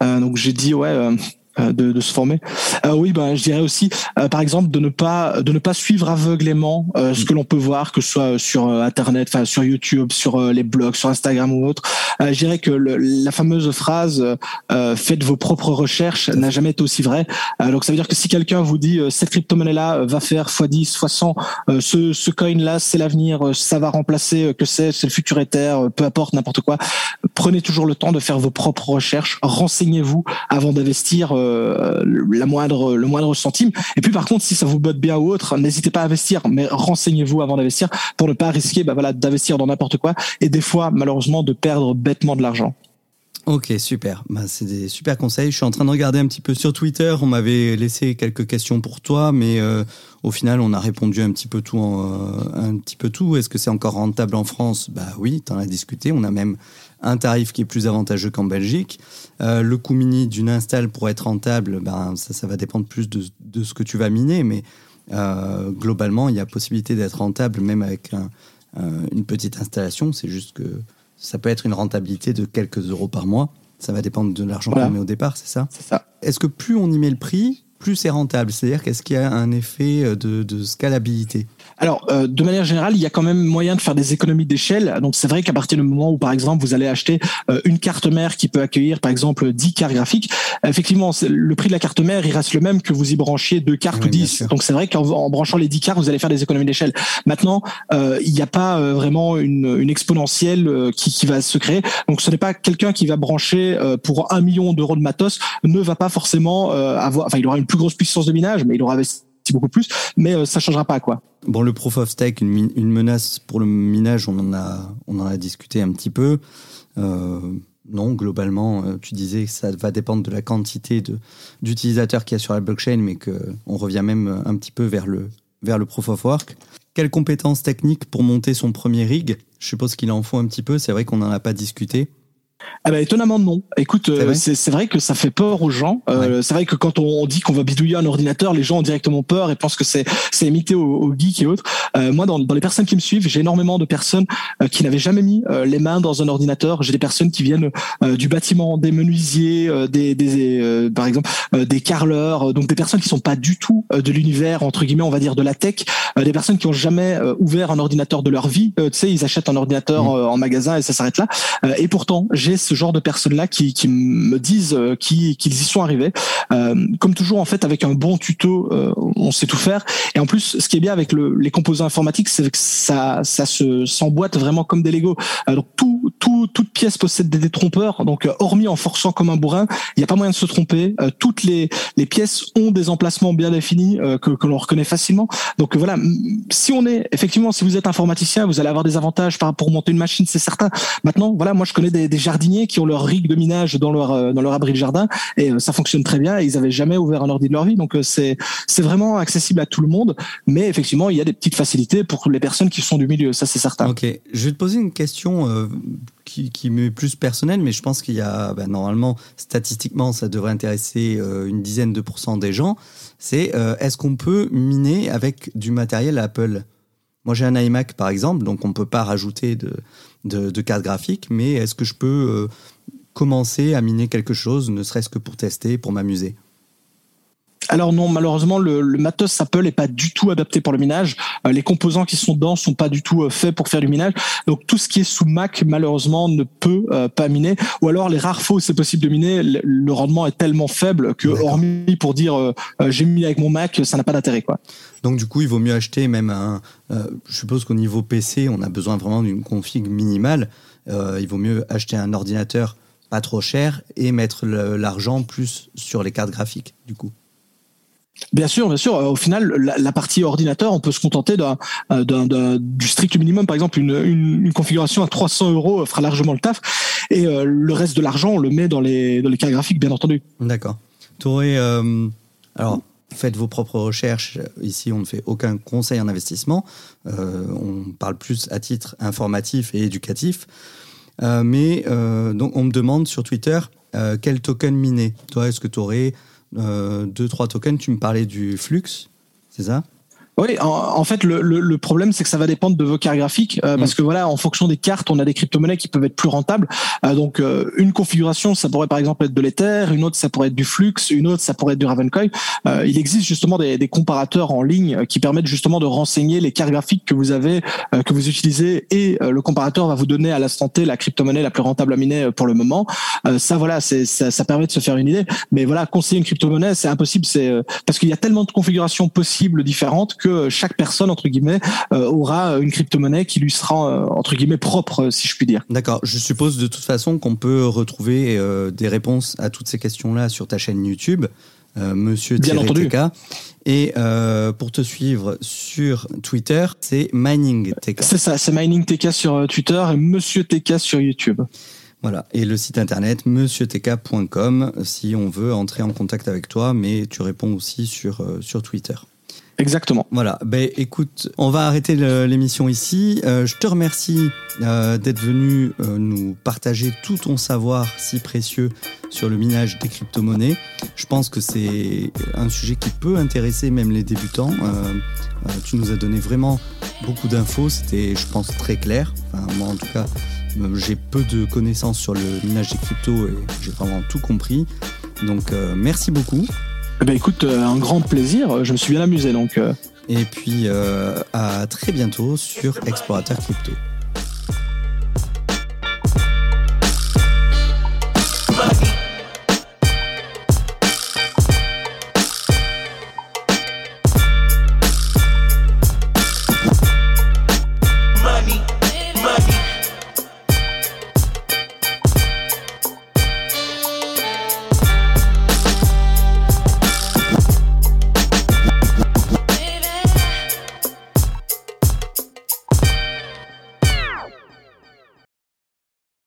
donc j'ai dit ouais euh, de, de, se former. Euh, oui, ben je dirais aussi, euh, par exemple, de ne pas de ne pas suivre aveuglément euh, ce que l'on peut voir, que ce soit sur Internet, enfin sur YouTube, sur les blogs, sur Instagram ou autre. je dirais que le, la fameuse phrase "faites vos propres recherches" n'a jamais été aussi vraie. donc ça veut dire que si quelqu'un vous dit cette crypto-monnaie-là va faire x10, x100, ce, ce coin-là c'est l'avenir, ça va remplacer, que c'est, c'est le futur Ether, peu importe, n'importe quoi. Prenez toujours le temps de faire vos propres recherches, renseignez-vous avant d'investir euh, la moindre, le moindre centime. Et puis par contre, si ça vous botte bien ou autre, n'hésitez pas à investir, mais renseignez-vous avant d'investir pour ne pas risquer, bah voilà, d'investir dans n'importe quoi et des fois, malheureusement, de perdre bêtement de l'argent. Ok, super. Bah, c'est des super conseils. Je suis en train de regarder un petit peu sur Twitter. On m'avait laissé quelques questions pour toi, mais euh, au final, on a répondu un petit peu tout. Euh, un petit peu tout. Est-ce que c'est encore rentable en France? Bah oui, tu en as discuté. On a même un tarif qui est plus avantageux qu'en Belgique. Euh, le coût mini d'une install pour être rentable, ben, ça, ça va dépendre plus de, de ce que tu vas miner, mais euh, globalement, il y a possibilité d'être rentable même avec un, une petite installation. C'est juste que ça peut être une rentabilité de quelques euros par mois. Ça va dépendre de l'argent qu'on met au départ, c'est ça? C'est ça. Est-ce que plus on y met le prix, plus c'est rentable? C'est-à-dire qu'est-ce qu'il y a un effet de, de scalabilité? Alors, euh, de manière générale, il y a quand même moyen de faire des économies d'échelle. Donc, c'est vrai qu'à partir du moment où, par exemple, vous allez acheter euh, une carte mère qui peut accueillir, par exemple, 10 cartes graphiques, effectivement, le prix de la carte mère, il reste le même que vous y branchiez deux cartes ou 10. Donc, c'est vrai qu'en branchant les 10 cartes, vous allez faire des économies d'échelle. Maintenant, euh, il n'y a pas vraiment une, une exponentielle qui, qui, va se créer. Donc, ce n'est pas quelqu'un qui va brancher pour un million d'euros de matos ne va pas forcément avoir, enfin, il aura une plus grosse puissance de minage, mais il aura investi beaucoup plus, mais ça changera pas quoi. Bon, le proof of stake, une, une, menace pour le minage, on en a, on en a discuté un petit peu. Euh, non, globalement, euh, tu disais que ça va dépendre de la quantité d'utilisateurs qu'il y a sur la blockchain, mais qu'on revient même un petit peu vers le, vers le proof of work. Quelles compétences techniques pour monter son premier rig? Je suppose qu'il en faut un petit peu, c'est vrai qu'on n'en a pas discuté. Ah bah étonnamment non. Écoute, c'est vrai, que ça fait peur aux gens. Euh, C'est vrai que quand on dit qu'on va bidouiller un ordinateur, les gens ont directement peur et pensent que c'est c'est imité aux, aux, geeks et autres. Euh, moi, dans, dans les personnes qui me suivent, j'ai énormément de personnes euh, qui n'avaient jamais mis euh, les mains dans un ordinateur. J'ai des personnes qui viennent euh, du bâtiment, des menuisiers, des, des par exemple des carleurs, donc des personnes qui sont pas du tout de l'univers entre guillemets, on va dire de la tech, des personnes qui ont jamais ouvert un ordinateur de leur vie. tu sais, ils achètent un ordinateur mmh. en magasin et ça s'arrête là. et pourtant, j'ai ce genre de personnes-là qui, me disent euh, qu'ils y sont arrivés. Euh, comme toujours, en fait, avec un bon tuto, euh, on sait tout faire. Et en plus, ce qui est bien avec le, les composants informatiques, c'est que ça, ça se s'emboîte vraiment comme des Lego. donc tout, tout, toute pièce possède des détrompeurs. Donc, hormis en forçant comme un bourrin, il n'y a pas moyen de se tromper. toutes les, les pièces ont des emplacements bien définis que, l'on reconnaît facilement. Donc voilà, si on est effectivement, si vous êtes informaticien, vous allez avoir des avantages pour monter une machine, c'est certain. Maintenant, voilà, moi je connais des, des qui ont leur rig de minage dans leur euh, dans leur abri de jardin et euh, ça fonctionne très bien. Ils avaient jamais ouvert un ordi de leur vie, donc euh, c'est c'est vraiment accessible à tout le monde. Mais effectivement, il y a des petites facilités pour les personnes qui sont du milieu, ça c'est certain. Ok, je vais te poser une question. qui, qui m'est plus personnelle, mais je pense qu'il y a, bah, normalement, statistiquement, ça devrait intéresser une dizaine de pourcents des gens. C'est est-ce qu'on peut miner avec du matériel Apple? Moi, j'ai un iMac, par exemple, donc on ne peut pas rajouter de, de, de carte graphique, mais est-ce que je peux euh, commencer à miner quelque chose, ne serait-ce que pour tester, pour m'amuser? Alors non, malheureusement, le, le, matos Apple est pas du tout adapté pour le minage. Euh, les composants qui sont dedans sont pas du tout euh, faits pour faire du minage. Donc tout ce qui est sous Mac, malheureusement, ne peut euh, pas miner. Ou alors les rares fois où c'est possible de miner, le, rendement est tellement faible que, hormis pour dire j'ai mis avec mon Mac, ça n'a pas d'intérêt quoi. Donc du coup, il vaut mieux acheter même un. je suppose qu'au niveau PC, on a besoin vraiment d'une config minimale. il vaut mieux acheter un ordinateur pas trop cher et mettre l'argent plus sur les cartes graphiques du coup. Bien sûr, bien sûr. Au final, la, partie ordinateur, on peut se contenter euh, du strict minimum. Par exemple, une, configuration à 300 euros fera largement le taf. Et euh, le reste de l'argent, on le met dans les, dans les cartes graphiques, bien entendu. D'accord. Aurais. Euh, alors, faites vos propres recherches. Ici, on ne fait aucun conseil en investissement. on parle plus à titre informatif et éducatif. mais donc, on me demande sur Twitter quel token miner? Toi, est-ce que tu aurais deux, trois tokens. Tu me parlais du flux, c'est ça? Oui, en, fait, le, le, problème, c'est que ça va dépendre de vos cartes graphiques, euh, parce mm. que voilà, en fonction des cartes, on a des crypto-monnaies qui peuvent être plus rentables. Euh, donc, euh, une configuration, ça pourrait par exemple être de l'Ether, une autre, ça pourrait être du Flux, une autre, ça pourrait être du Ravencoin. il existe justement des, des, comparateurs en ligne qui permettent justement de renseigner les cartes graphiques que vous avez, que vous utilisez, et le comparateur va vous donner à l'instant T la crypto-monnaie la plus rentable à miner pour le moment. ça, voilà, c'est ça, ça, permet de se faire une idée. Mais voilà, conseiller une crypto-monnaie, c'est impossible, c'est parce qu'il y a tellement de configurations possibles différentes que chaque personne entre guillemets euh, aura une crypto-monnaie qui lui sera euh, entre guillemets propre, si je puis dire. D'accord. Je suppose de toute façon qu'on peut retrouver euh, des réponses à toutes ces questions-là sur ta chaîne YouTube. Monsieur Bien entendu. Et pour te suivre sur Twitter, c'est Mining C'est ça, c'est Mining sur Twitter et Monsieur TK sur YouTube. Voilà, et le site internet monsieurtk.com si on veut entrer en contact avec toi, mais tu réponds aussi sur, sur Twitter. Exactement. Voilà. Ben, écoute, on va arrêter l'émission ici. Euh, je te remercie euh, d'être venu euh, nous partager tout ton savoir si précieux sur le minage des crypto-monnaies. Je pense que c'est un sujet qui peut intéresser même les débutants. tu nous as donné vraiment beaucoup d'infos. C'était, je pense, très clair. Moi, en tout cas, j'ai peu de connaissances sur le minage des cryptos et j'ai vraiment tout compris. Donc, merci beaucoup. Eh ben écoute, un grand plaisir. Je me suis bien amusé donc. Et puis à très bientôt sur Explorateur Crypto.